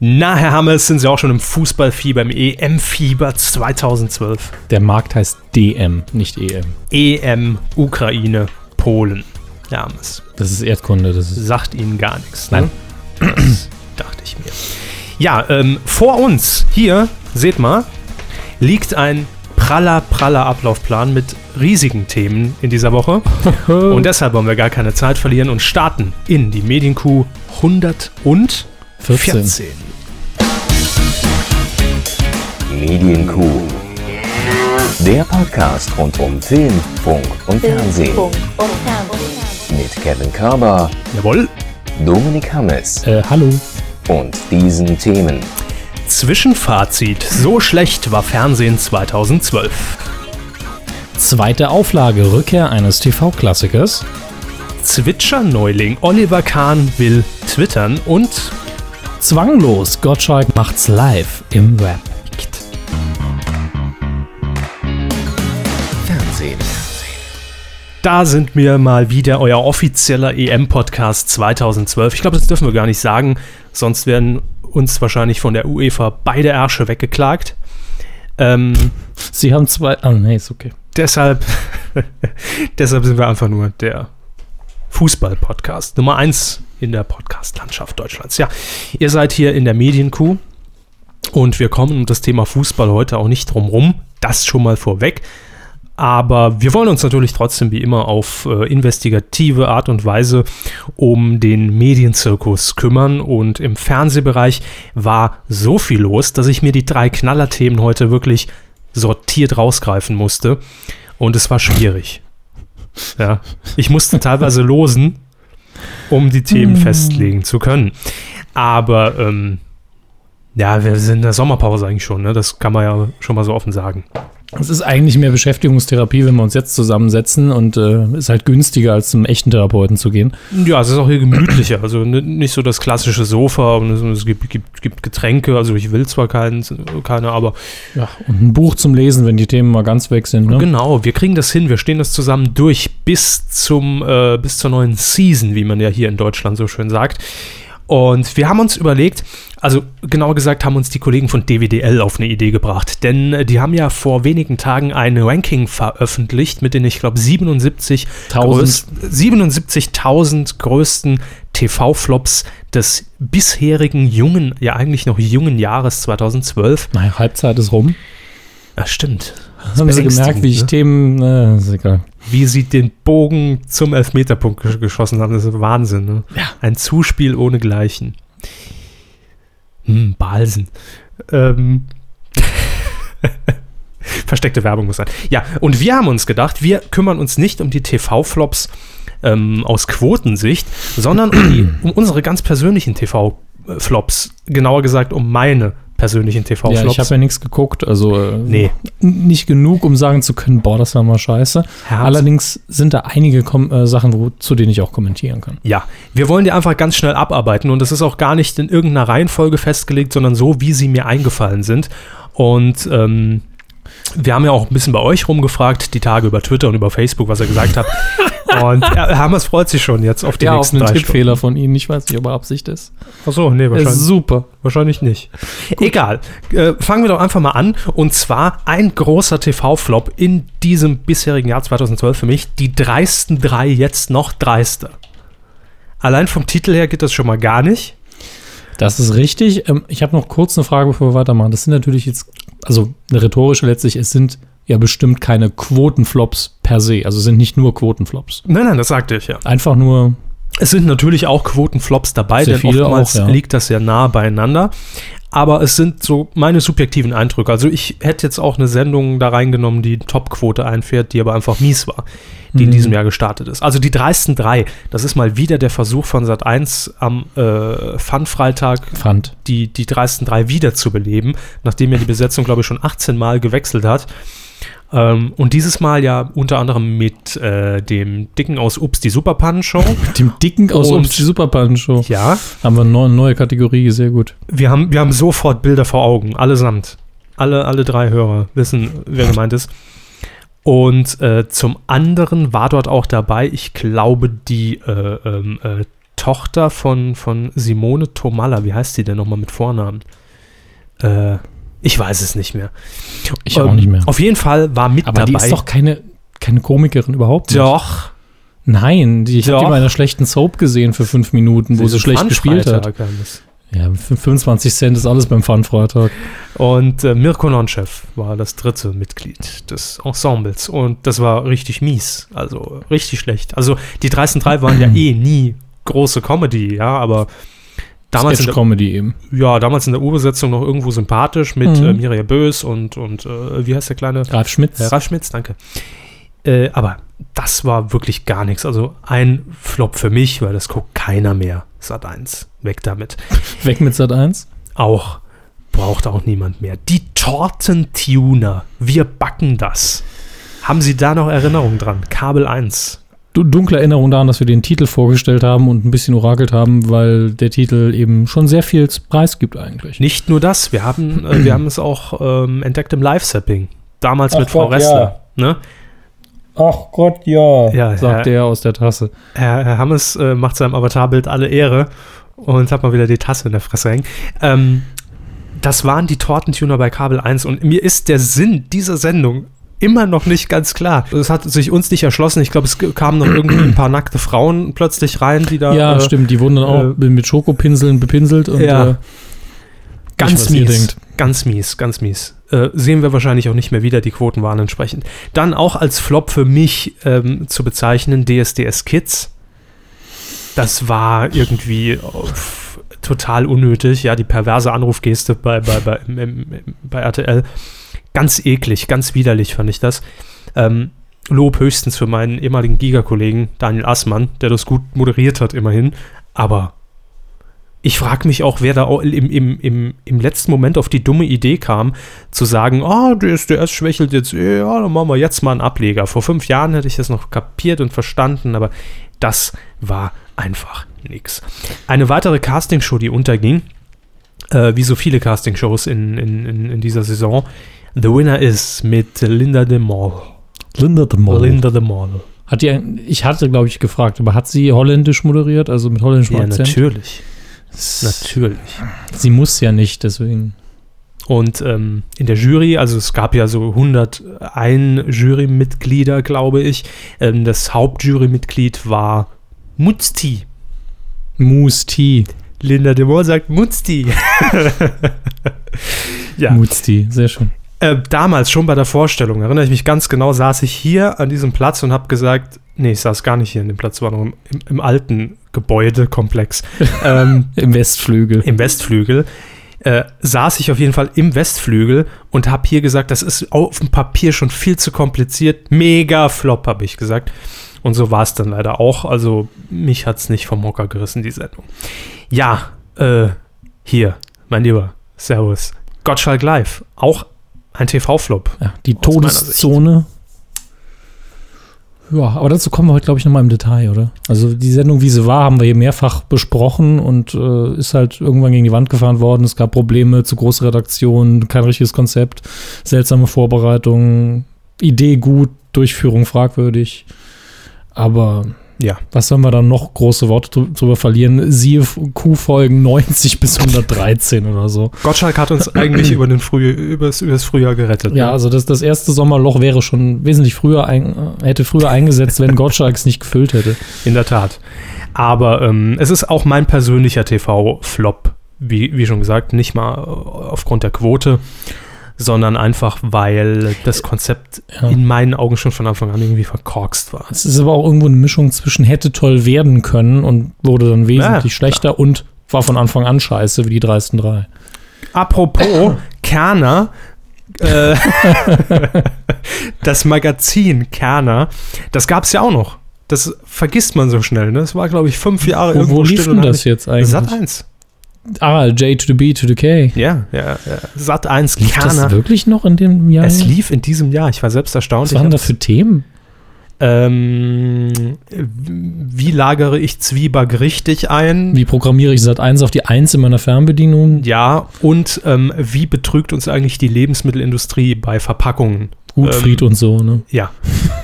Na, Herr Hammes, sind Sie auch schon im Fußballfieber, im EM-Fieber 2012? Der Markt heißt DM, nicht EM. EM, Ukraine, Polen. Herr Hammes. Das ist Erdkunde. Das ist Sagt Ihnen gar nichts, Nein. ne? Das dachte ich mir. Ja, ähm, vor uns, hier, seht mal, liegt ein praller, praller Ablaufplan mit riesigen Themen in dieser Woche. Und deshalb wollen wir gar keine Zeit verlieren und starten in die Medienkuh 114. 14. Medienkuh. Der Podcast rund um Film, Funk und Fernsehen. Funk und Fernsehen. Mit Kevin Körber, Jawohl. Dominik Hammes Äh, hallo. und diesen Themen. Zwischenfazit. So schlecht war Fernsehen 2012. Zweite Auflage, Rückkehr eines TV-Klassikers. Zwitscher-Neuling Oliver Kahn will twittern und Zwanglos, Gottschalk macht's live im Web. Fernsehen. da sind wir mal wieder euer offizieller EM-Podcast 2012. Ich glaube, das dürfen wir gar nicht sagen, sonst werden uns wahrscheinlich von der UEFA beide Ärsche weggeklagt. Ähm, Sie haben zwei. Ah, nee, ist okay. deshalb, deshalb sind wir einfach nur der Fußball-Podcast Nummer eins in der Podcast-Landschaft Deutschlands. Ja, ihr seid hier in der Medienkuh und wir kommen um das Thema Fußball heute auch nicht drum rum. Das schon mal vorweg. Aber wir wollen uns natürlich trotzdem wie immer auf äh, investigative Art und Weise um den Medienzirkus kümmern. Und im Fernsehbereich war so viel los, dass ich mir die drei Knallerthemen heute wirklich sortiert rausgreifen musste. Und es war schwierig. Ja, ich musste teilweise losen, um die Themen festlegen zu können. Aber ähm, ja, wir sind in der Sommerpause eigentlich schon, ne? Das kann man ja schon mal so offen sagen. Es ist eigentlich mehr Beschäftigungstherapie, wenn wir uns jetzt zusammensetzen und äh, ist halt günstiger, als zum echten Therapeuten zu gehen. Ja, es ist auch hier gemütlicher. Also nicht so das klassische Sofa und es, es gibt, gibt, gibt Getränke. Also ich will zwar keinen, keine, aber Ja, und ein Buch zum Lesen, wenn die Themen mal ganz weg sind. Ne? genau, wir kriegen das hin. Wir stehen das zusammen durch bis zum äh, bis zur neuen Season, wie man ja hier in Deutschland so schön sagt. Und wir haben uns überlegt, also genauer gesagt haben uns die Kollegen von DWDL auf eine Idee gebracht, denn äh, die haben ja vor wenigen Tagen ein Ranking veröffentlicht mit den, ich glaube, 77 Tausend. größ- 77.000 größten TV-Flops des bisherigen jungen, ja eigentlich noch jungen Jahres 2012. Naja, Halbzeit ist rum. Ja, stimmt. Haben Sie gemerkt, wie ich ne? Themen. Äh, ist egal. Wie sie den Bogen zum Elfmeterpunkt gesch- geschossen haben, das ist Wahnsinn. Ne? Ja. Ein Zuspiel ohnegleichen. Hm, Balsen. Ähm. Versteckte Werbung muss sein. Ja, und wir haben uns gedacht, wir kümmern uns nicht um die TV-Flops ähm, aus Quotensicht, sondern um, die, um unsere ganz persönlichen TV-Flops. Genauer gesagt, um meine persönlichen Ja, TV-Flops. ich habe ja nichts geguckt, also äh, Nee. nicht genug, um sagen zu können, boah, das war mal scheiße. Herz- Allerdings sind da einige Kom äh, Sachen, wo, zu denen ich auch kommentieren kann. Ja, wir wollen die einfach ganz schnell abarbeiten und das ist auch gar nicht in irgendeiner Reihenfolge festgelegt, sondern so, wie sie mir eingefallen sind. Und ähm, wir haben ja auch ein bisschen bei euch rumgefragt, die Tage über Twitter und über Facebook, was ihr gesagt habt. Und ja, Hammers freut sich schon jetzt auf die ja, auf nächsten einen drei Tippfehler von Ihnen. Ich weiß nicht, ob er Absicht ist. Stunden. Achso, nee, Ist wahrscheinlich, super. wahrscheinlich nicht. Egal. Äh, fangen wir doch einfach mal an. Und zwar ein großer TV-Flop in diesem bisherigen Jahr 2012 für mich. Die dreisten drei jetzt noch dreister. Allein vom Titel her geht das schon mal gar nicht. Das ist richtig. Ähm, ich habe noch kurz eine Frage, bevor wir weitermachen. Das sind natürlich jetzt, also eine rhetorische letztlich, es sind ja bestimmt keine Quotenflops per se. Also es sind nicht nur Quotenflops. Nein, nein, das sagte ich ja. Einfach nur, Es sind natürlich auch Quotenflops dabei, Sehr denn oftmals auch, ja. liegt das sehr nah beieinander. Aber es sind so meine subjektiven Eindrücke. Also ich hätte jetzt auch eine Sendung da reingenommen, die Topquote einfährt, die aber einfach mies war, die in Mhm. diesem Jahr gestartet ist. Also die dreisten drei, das ist mal wieder der Versuch von Sat 1 am äh, Fun-Freitag die, die dreisten drei wiederzubeleben, nachdem ja die Besetzung, glaube ich, schon 18 Mal gewechselt hat. Ähm, und dieses Mal ja unter anderem mit äh, dem Dicken aus Ups, die Superpannen-Show. Mit dem Dicken aus Und- Ups, die Superpan-Show. Ja, Haben wir eine neue, Kategorie, sehr gut. wir haben, wir haben sofort Bilder vor Augen, allesamt. Alle, alle drei Hörer wissen, wer gemeint ist. Und äh, zum anderen war dort auch dabei, ich glaube, die äh, ähm, äh, Tochter von, von Simone Tomalla. Wie heißt die denn nochmal mit Vornamen? Äh, ich weiß es nicht mehr. Ich auch Ähm, nicht mehr. Auf jeden Fall war mit Aber dabei. die ist doch keine, keine Komikerin überhaupt nicht. Doch. Nein, die, ich habe die bei einer schlechten Soap gesehen für fünf Minuten, wo sie schlecht gespielt hat. Ja, 25 Cent ist alles beim Fun-Freitag. Und äh, Mirko Nonchev war das dritte Mitglied des Ensembles. Und das war richtig mies. Also richtig schlecht. Also die dreisten drei waren ja eh nie große Comedy, ja, aber damals in, der, Sketch-Comedy eben. ja, damals in der Urbesetzung noch irgendwo sympathisch mit Mhm. äh, Mirja Bös und, und äh, wie heißt der kleine? Ralf Schmitz. Ralf Schmitz, danke. Äh, aber das war wirklich gar nichts. Also ein Flop für mich, weil das guckt keiner mehr. Sat 1. Weg damit. Weg mit Sat 1. Auch braucht auch niemand mehr. Die Tortentuner. Wir backen das. Haben Sie da noch Erinnerungen dran? Kabel 1. Du, dunkle Erinnerung daran, dass wir den Titel vorgestellt haben und ein bisschen orakelt haben, weil der Titel eben schon sehr viel Preis gibt eigentlich. Nicht nur das, wir haben, äh, wir haben es auch ähm, entdeckt im Live-Sapping. Damals Ach mit Frau Gott, Ressler. Ne? Ach Gott, ja. Ja, Sagt Herr, der aus der Tasse. Herr, Herr Hammes äh, macht seinem Avatarbild alle Ehre und hat mal wieder die Tasse in der Fresse hängen. Ähm, das waren die Tortentuner bei Kabel 1 und mir ist der Sinn dieser Sendung immer noch nicht ganz klar. Es hat sich uns nicht erschlossen. Ich glaube, es kamen noch irgendwie ein paar nackte Frauen plötzlich rein, die da Ja, äh, stimmt. Die wurden dann auch mit Schokopinseln bepinselt und Ja. äh, Ganz ihr mies. Ganz mies, ganz mies. Äh, sehen wir wahrscheinlich auch nicht mehr wieder, die Quoten waren entsprechend. Dann auch als Flop für mich ähm, zu bezeichnen, DSDS Kids. Das war irgendwie äh, f- total unnötig. Ja, die perverse Anrufgeste bei, bei, bei, im, im, bei RTL. Ganz eklig, ganz widerlich fand ich das. Ähm, Lob höchstens für meinen ehemaligen Giga-Kollegen Daniel Assmann, der das gut moderiert hat, immerhin. Aber ich frage mich auch, wer da im, im, im, im letzten Moment auf die dumme Idee kam, zu sagen, oh, DSDS schwächelt jetzt, ja, dann machen wir jetzt mal einen Ableger. Vor fünf Jahren hätte ich das noch kapiert und verstanden, aber das war einfach nix. Eine weitere Castingshow, die unterging, äh, wie so viele Castingshows in, in, in, in dieser Saison, The Winner is mit Linda de Mol. Linda de Mol. Linda de Mol. Hat die, ein- ich hatte, glaube ich, gefragt, aber hat sie holländisch moderiert, also mit holländischem Ja, Akzent? natürlich. Natürlich. Sie muss ja nicht, deswegen. Und ähm, in der Jury, also es gab ja so 101 Jurymitglieder, glaube ich. Ähm, das Hauptjurymitglied war Mutzti. Tea. Linda de Moor sagt Mutzti. ja. Mutzti, sehr schön. Äh, damals schon bei der Vorstellung, erinnere ich mich ganz genau, saß ich hier an diesem Platz und habe gesagt, nee, ich saß gar nicht hier an dem Platz, war noch im, im, im alten Gebäudekomplex. ähm, Im Westflügel. im Westflügel, äh, saß ich auf jeden Fall im Westflügel und habe hier gesagt, das ist auf dem Papier schon viel zu kompliziert. Mega Flop, habe ich gesagt. Und so war es dann leider auch. Also mich hat es nicht vom Hocker gerissen, die Sendung. Ja, äh, hier, mein Lieber, Servus. Gottschalk Live, auch ein TV-Flop. Ja, die Todeszone. Ja, aber dazu kommen wir heute, glaube ich, nochmal im Detail, oder? Also die Sendung, wie sie war, haben wir hier mehrfach besprochen und äh, ist halt irgendwann gegen die Wand gefahren worden. Es gab Probleme, zu große Redaktion, kein richtiges Konzept, seltsame Vorbereitungen, Idee gut, Durchführung fragwürdig. Aber Ja. was sollen wir dann noch große Worte drü- drüber verlieren? Siehe Q-Folgen 90 bis 113 oder so. Gottschalk hat uns eigentlich über den Früh, übers, übers Frühjahr gerettet. Ja, ne? also das, das erste Sommerloch wäre schon wesentlich früher, ein, äh, hätte früher eingesetzt, wenn Gottschalk es nicht gefüllt hätte. In der Tat. Aber ähm, es ist auch mein persönlicher TV-Flop. Wie, wie schon gesagt, nicht mal äh, aufgrund der Quote, sondern einfach, weil das Konzept Ja. in meinen Augen schon von Anfang an irgendwie verkorkst war. Es ist aber auch irgendwo eine Mischung zwischen hätte toll werden können und wurde dann wesentlich Ja, schlechter und war von Anfang an scheiße, wie die dreisten drei. Apropos Kerner, äh, das Magazin Kerner, das gab es ja auch noch. Das vergisst man so schnell. Ne? Das war, glaube ich, fünf Jahre Wo, irgendwo wo lief denn das jetzt eigentlich? Sat 1. Ah, J to the B to the K. Ja, ja, ja. Sat 1 Lief das Kerner. wirklich noch in dem Jahr? Es lief in diesem Jahr. Ich war selbst erstaunt. Was waren da für Themen? Ähm, wie lagere ich Zwieback richtig ein? Wie programmiere ich Sat 1 auf die 1 in meiner Fernbedienung? Ja, und ähm, wie betrügt uns eigentlich die Lebensmittelindustrie bei Verpackungen? Gutfried ähm, und so, ne? Ja,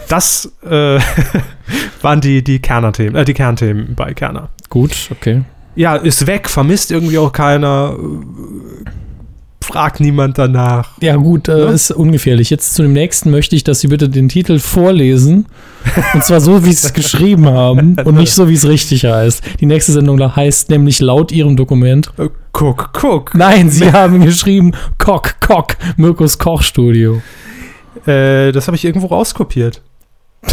das äh, waren die, die Kerner-Themen, äh, die Kernthemen bei Kerner. Gut, okay. Ja, ist weg, vermisst irgendwie auch keiner. Fragt niemand danach. Ja, gut, äh, Ja? ist ungefährlich. Jetzt zu dem nächsten möchte ich, dass Sie bitte den Titel vorlesen. Und zwar so, wie Sie es geschrieben haben und nicht so, wie es richtig heißt. Die nächste Sendung da heißt nämlich laut Ihrem Dokument. Äh, Guck, guck. Nein, Sie haben geschrieben Kock, Kock, Mirkus Kochstudio. Äh, das habe ich irgendwo rauskopiert.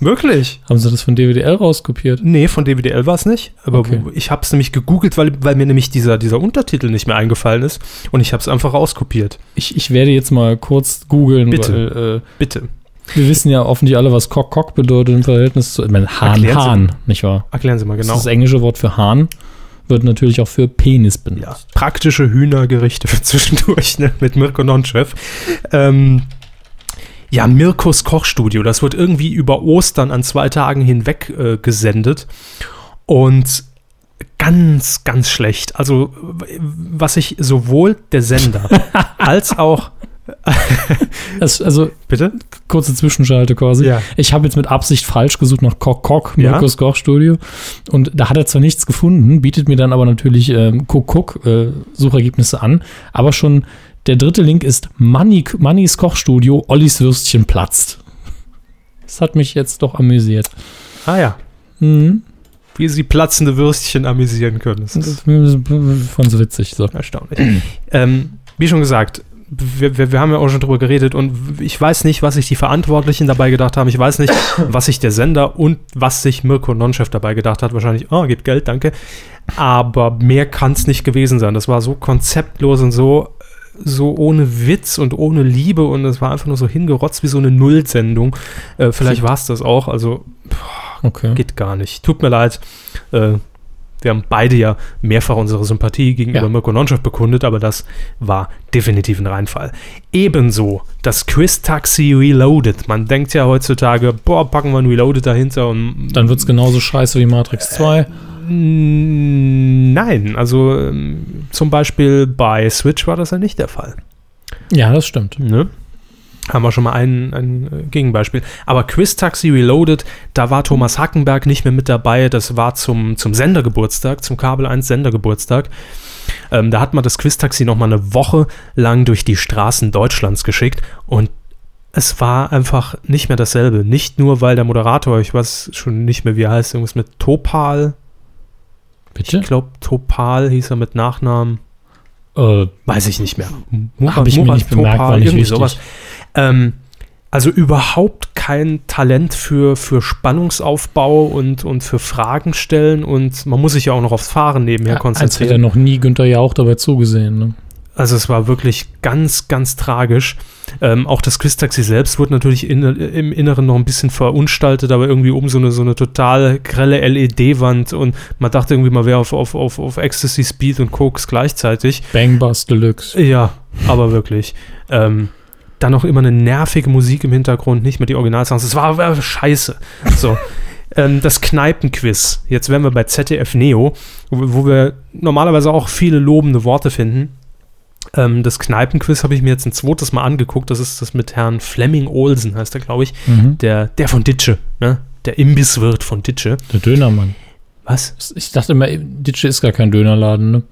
Wirklich? Haben Sie das von DWDL rauskopiert? Nee, von DWDL war es nicht. Aber Okay. ich habe es nämlich gegoogelt, weil, weil mir nämlich dieser, dieser Untertitel nicht mehr eingefallen ist. Und ich habe es einfach rauskopiert. Ich, ich werde jetzt mal kurz googeln, Bitte. weil äh, Bitte. wir wissen ja offensichtlich alle, was Kock, Kock bedeutet im Verhältnis zu. Ich meine, Hahn, Erklären Sie Hahn, nicht wahr? Erklären Sie mal Das genau. ist das englische Wort für Hahn. Wird natürlich auch für Penis benutzt. Ja, praktische Hühnergerichte für zwischendurch, ne? Mit Mirko Nonchef. Ähm, ja, Mirkos Kochstudio. Das wird irgendwie über Ostern an zwei Tagen hinweg äh, gesendet. Und ganz, ganz schlecht. Also, was ich sowohl der Sender als auch. Das, also, Bitte? kurze Zwischenschalte quasi. Ja. Ich habe jetzt mit Absicht falsch gesucht nach Kock Kock, Ja. Mirkus Kochstudio. Und da hat er zwar nichts gefunden, bietet mir dann aber natürlich ähm, Cook Cook äh, Suchergebnisse an. Aber schon der dritte Link ist Mannys Kochstudio, Ollis Würstchen platzt. Das hat mich jetzt doch amüsiert. Ah ja. Mhm. Wie sie platzende Würstchen amüsieren können. Das ist von so witzig. So. erstaunlich. ähm, wie schon gesagt, wir, wir, wir haben ja auch schon drüber geredet und ich weiß nicht, was sich die Verantwortlichen dabei gedacht haben. Ich weiß nicht, was sich der Sender und was sich Mirko Nonchef dabei gedacht hat. Wahrscheinlich, oh, gibt Geld, danke. Aber mehr kann es nicht gewesen sein. Das war so konzeptlos und so, so ohne Witz und ohne Liebe und es war einfach nur so hingerotzt wie so eine Nullsendung. Äh, vielleicht war es das auch. Also Okay. geht gar nicht. Tut mir leid. Äh, wir haben beide ja mehrfach unsere Sympathie gegenüber Ja. Mirko Nonchef bekundet, aber das war definitiv ein Reinfall. Ebenso das Quiz-Taxi Reloaded. Man denkt ja heutzutage, boah, packen wir ein Reloaded dahinter und Dann wird es genauso scheiße wie Matrix 2. Nein, also ähm, zum Beispiel bei Switch war das ja nicht der Fall. Ja, das stimmt. Ne? Haben wir schon mal ein, ein äh, Gegenbeispiel. Aber Quiz Taxi Reloaded, da war Thomas Hackenberg nicht mehr mit dabei. Das war zum, zum Sendergeburtstag, zum Kabel 1 Sendergeburtstag. Ähm, da hat man das Quiz Taxi nochmal eine Woche lang durch die Straßen Deutschlands geschickt und es war einfach nicht mehr dasselbe. Nicht nur, weil der Moderator, ich weiß schon nicht mehr, wie er heißt, irgendwas mit Topal. Bitte? Ich glaube, Topal hieß er mit Nachnamen. Äh, Weiß ich nicht mehr. Hab ich mir nicht bemerkt, war nicht irgendwie wichtig. sowas. Ähm, also überhaupt kein Talent für, für Spannungsaufbau und, und für Fragen stellen und man muss sich ja auch noch aufs Fahren nebenher als hätte er konzentrieren. noch nie Günther Jauch dabei zugesehen. Ne? Also es war wirklich ganz, ganz tragisch. Ähm, auch das Quiz-Taxi selbst wurde natürlich in, im Inneren noch ein bisschen verunstaltet, aber irgendwie um so eine, so eine total grelle LED-Wand und man dachte irgendwie, man wäre auf, auf, auf, auf Ecstasy, Speed und Koks gleichzeitig. Bang Bus Deluxe. Ja, aber wirklich. Ähm, dann noch immer eine nervige Musik im Hintergrund, nicht mehr die Originalsongs. Es war, war scheiße. So. ähm, das Kneipenquiz. Jetzt wären wir bei ZDF Neo, wo, wo wir normalerweise auch viele lobende Worte finden. Ähm, das Kneipenquiz habe ich mir jetzt ein zweites Mal angeguckt. Das ist das mit Herrn Flemming Olsen, heißt er, glaube ich. Mhm. Der, der von Ditsche, ne? Der Imbisswirt von Ditsche. Der Dönermann. Was? Ich dachte immer, Ditsche ist gar kein Dönerladen, ne?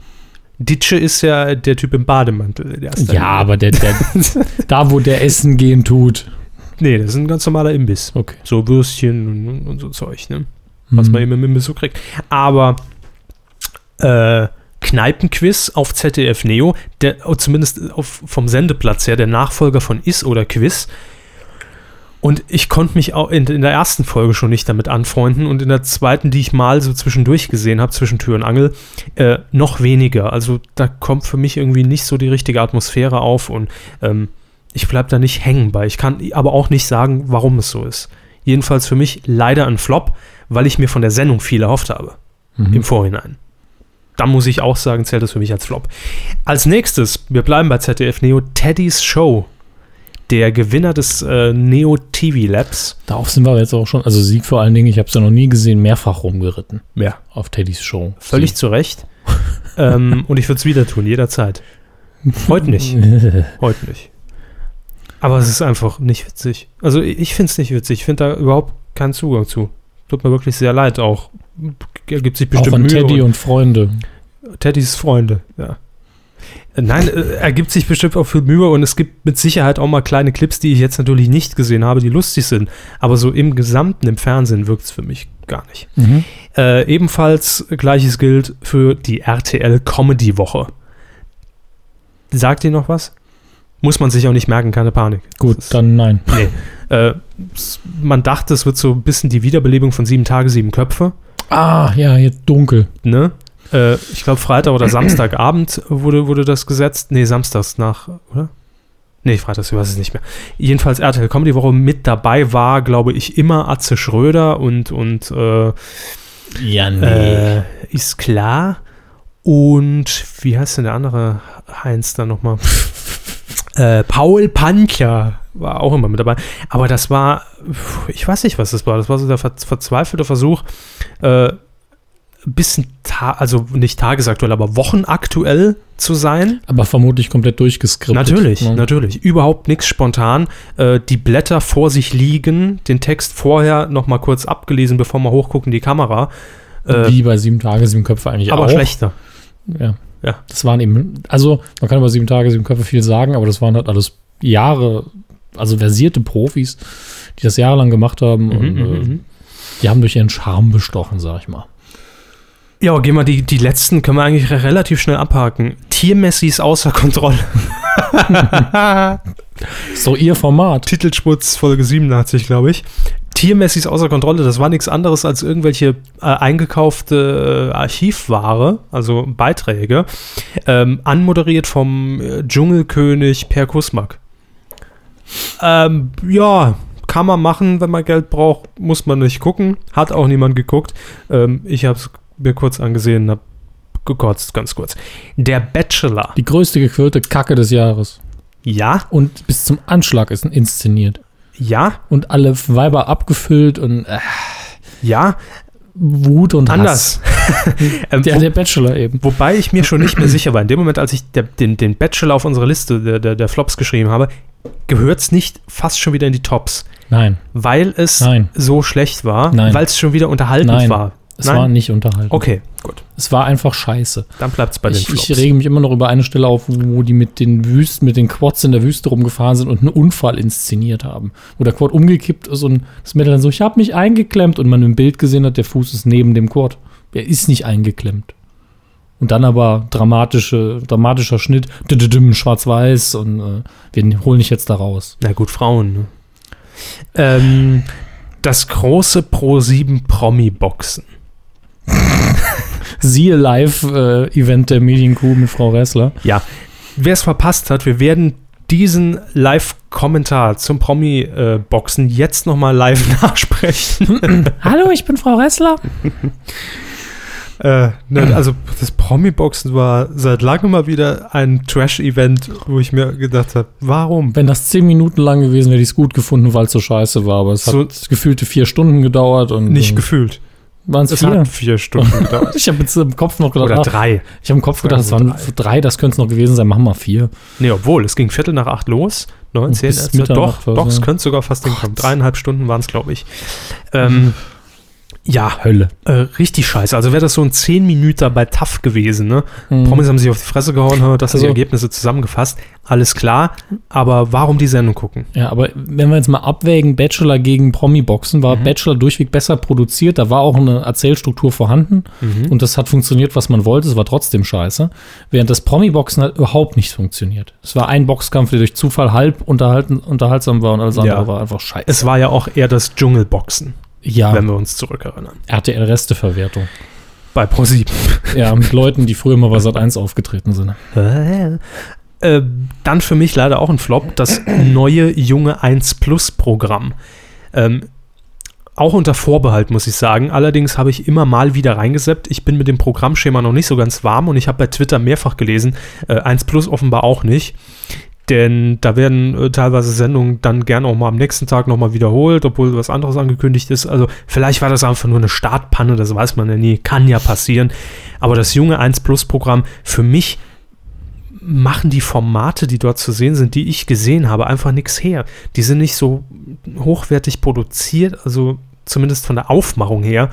Ditsche ist ja der Typ im Bademantel. Der ist Ja, dann- aber der, der, da, wo der Essen gehen tut. Nee, das ist ein ganz normaler Imbiss. Okay. So Würstchen und, und so Zeug, ne? Was Mhm. man eben im Imbiss so kriegt. Aber äh, Kneipenquiz auf ZDF Neo, der oh, zumindest auf, vom Sendeplatz her der Nachfolger von Is oder Quiz. Und ich konnte mich auch in, in der ersten Folge schon nicht damit anfreunden und in der zweiten, die ich mal so zwischendurch gesehen habe, zwischen Tür und Angel, äh, noch weniger. Also da kommt für mich irgendwie nicht so die richtige Atmosphäre auf und ähm, ich bleibe da nicht hängen bei. Ich kann aber auch nicht sagen, warum es so ist. Jedenfalls für mich leider ein Flop, weil ich mir von der Sendung viel erhofft habe Mhm. im Vorhinein. Da muss ich auch sagen, zählt das für mich als Flop. Als nächstes, wir bleiben bei ZDF Neo, Teddy's Show. Der Gewinner des äh, Neo TV Labs. Darauf sind wir jetzt auch schon, also Sieg vor allen Dingen, ich habe es ja noch nie gesehen, mehrfach rumgeritten Ja. auf Teddys Show. Völlig zu Recht. ähm, und ich würde es wieder tun, jederzeit. Heute nicht. Heute nicht. Aber es ist einfach nicht witzig. Also ich finde es nicht witzig. Ich finde da überhaupt keinen Zugang zu. tut mir wirklich sehr leid. Auch er gibt sich Auch bestimmt an Mühe. Teddy und Freunde. Teddys Freunde, ja. Nein, äh, er gibt sich bestimmt auch viel Mühe und es gibt mit Sicherheit auch mal kleine Clips, die ich jetzt natürlich nicht gesehen habe, die lustig sind. Aber so im Gesamten im Fernsehen wirkt es für mich gar nicht. Mhm. Äh, ebenfalls gleiches gilt für die RTL Comedy Woche. Sagt ihr noch was? Muss man sich auch nicht merken, keine Panik. Gut, ist- dann nein. Nee. Äh, man dachte, es wird so ein bisschen die Wiederbelebung von sieben Tage, sieben Köpfe. Ah, ja, jetzt dunkel. Ne? Äh, ich glaube, Freitag oder Samstagabend wurde, wurde das gesetzt. Nee, samstags nach, oder? Nee, freitags, ich weiß es nicht mehr. Jedenfalls RTL Comedy Woche mit dabei war, glaube ich, immer Atze Schröder und, und äh, Ja, äh, ist klar. Und wie heißt denn der andere Heinz da nochmal? äh, Paul Pancher war auch immer mit dabei. Aber das war, ich weiß nicht, was das war. Das war so der ver verzweifelte Versuch, äh, ein bisschen, also nicht tagesaktuell, aber wochenaktuell zu sein. Aber vermutlich komplett durchgeskriptet. Natürlich, ne? natürlich. Überhaupt nichts spontan. Äh, die Blätter vor sich liegen, den Text vorher nochmal kurz abgelesen, bevor wir hochgucken, die Kamera. Wie bei sieben Tage, sieben Köpfe eigentlich aber auch. schlechter. Ja. Ja. Das waren eben, also man kann über sieben Tage, sieben Köpfe viel sagen, aber das waren halt alles Jahre, also versierte Profis, die das jahrelang gemacht haben und Mhm, äh, mhm. die haben durch ihren Charme bestochen, sag ich mal. Ja, gehen wir die, die letzten, können wir eigentlich re- relativ schnell abhaken. Tiermessis außer Kontrolle. Ist doch ihr Format. Titelschmutz, Folge 87, glaube ich. Tiermessis außer Kontrolle, das war nichts anderes als irgendwelche äh, eingekaufte äh, Archivware, also Beiträge, ähm, anmoderiert vom äh, Dschungelkönig Per Kusmak. Ähm, ja, kann man machen, wenn man Geld braucht, muss man nicht gucken. Hat auch niemand geguckt. Ähm, ich habe es mir kurz angesehen, habe gekotzt, ganz kurz. Der Bachelor. Die größte gequirlte Kacke des Jahres. Ja, Und bis zum Anschlag ist inszeniert. Ja, Und alle Weiber abgefüllt und äh, ja, Wut und Hass. anders. ähm, Der, der Bachelor eben. wobei ich mir schon nicht mehr sicher war. In dem Moment, als ich der, den, den Bachelor auf unsere Liste der, der, der Flops geschrieben habe, gehört es nicht fast schon wieder in die Tops. Nein, Weil es Nein. so schlecht war, weil es schon wieder unterhaltend Nein. war. Es Nein? war nicht unterhalten. Okay, gut. Es war einfach scheiße. Dann bleibt es bei den Ich, Flops. ich rege mich immer noch über eine Stelle auf, wo die mit den Wüsten, mit den Quads in der Wüste rumgefahren sind und einen Unfall inszeniert haben. Wo der Quad umgekippt ist und das Mädel dann so, ich habe mich eingeklemmt und man im Bild gesehen hat, der Fuß ist neben dem Quad. Er ist nicht eingeklemmt. Und dann aber dramatische, dramatischer Schnitt, schwarz-weiß und äh, wir holen dich jetzt da raus. Na gut, Frauen. Ne? Ähm, das große Pro7 Promi-Boxen. Siehe Live-Event der Medienkuh mit Frau Ressler. Ja, wer es verpasst hat, wir werden diesen Live-Kommentar zum Promi-Boxen jetzt nochmal live nachsprechen. Hallo, ich bin Frau Ressler. äh, ne, also das Promi-Boxen war seit langem mal wieder ein Trash-Event, wo ich mir gedacht habe, warum? Wenn das zehn Minuten lang gewesen wäre, hätte ich es gut gefunden, weil es so scheiße war. Aber es So- hat gefühlte vier Stunden gedauert und Nicht äh, gefühlt. Waren es Es vier. vier Stunden gedauert. Ich habe jetzt im Kopf noch gedacht, Oder ach, drei. ich habe im Kopf gedacht, es Sagen waren wir drei, das könnte es noch gewesen sein. Machen wir vier. Nee, obwohl, es ging Viertel nach acht los. 19, Bis also doch, doch, es könnte sogar fast hinkommen. Dreieinhalb Stunden waren es, glaube ich. Ähm, ja, Hölle. äh, richtig scheiße. Also wäre das so ein 10 Minuten bei TAF gewesen, ne? Mhm. Promis haben sich auf die Fresse gehauen, hä, das sind die Also- Ergebnisse zusammengefasst. Alles klar, aber warum die Sendung gucken? Ja, aber wenn wir jetzt mal abwägen, Bachelor gegen Promi-Boxen, war Mhm. Bachelor durchweg besser produziert. Da war auch eine Erzählstruktur vorhanden Mhm. und das hat funktioniert, was man wollte. Es war trotzdem scheiße. Während das Promi-Boxen hat überhaupt nicht funktioniert. Es war ein Boxkampf, der durch Zufall halb unterhalten, unterhaltsam war und alles andere Ja. war einfach scheiße. Es war ja auch eher das Dschungelboxen, ja, wenn wir uns zurückerinnern. RTL-Resteverwertung. Bei ProSieben. Ja, mit Leuten, die früher mal bei Sat 1 aufgetreten sind. Äh, dann für mich leider auch ein Flop, das neue junge 1 Plus Programm. Ähm, auch unter Vorbehalt, muss ich sagen. Allerdings habe ich immer mal wieder reingeseppt. Ich bin mit dem Programmschema noch nicht so ganz warm und ich habe bei Twitter mehrfach gelesen, äh, 1 Plus offenbar auch nicht. Denn da werden äh, teilweise Sendungen dann gern auch mal am nächsten Tag nochmal wiederholt, obwohl was anderes angekündigt ist. Also vielleicht war das einfach nur eine Startpanne, das weiß man ja nie, kann ja passieren. Aber das junge 1 Plus Programm für mich machen die Formate, die dort zu sehen sind, die ich gesehen habe, einfach nichts her. Die sind nicht so hochwertig produziert. Also zumindest von der Aufmachung her,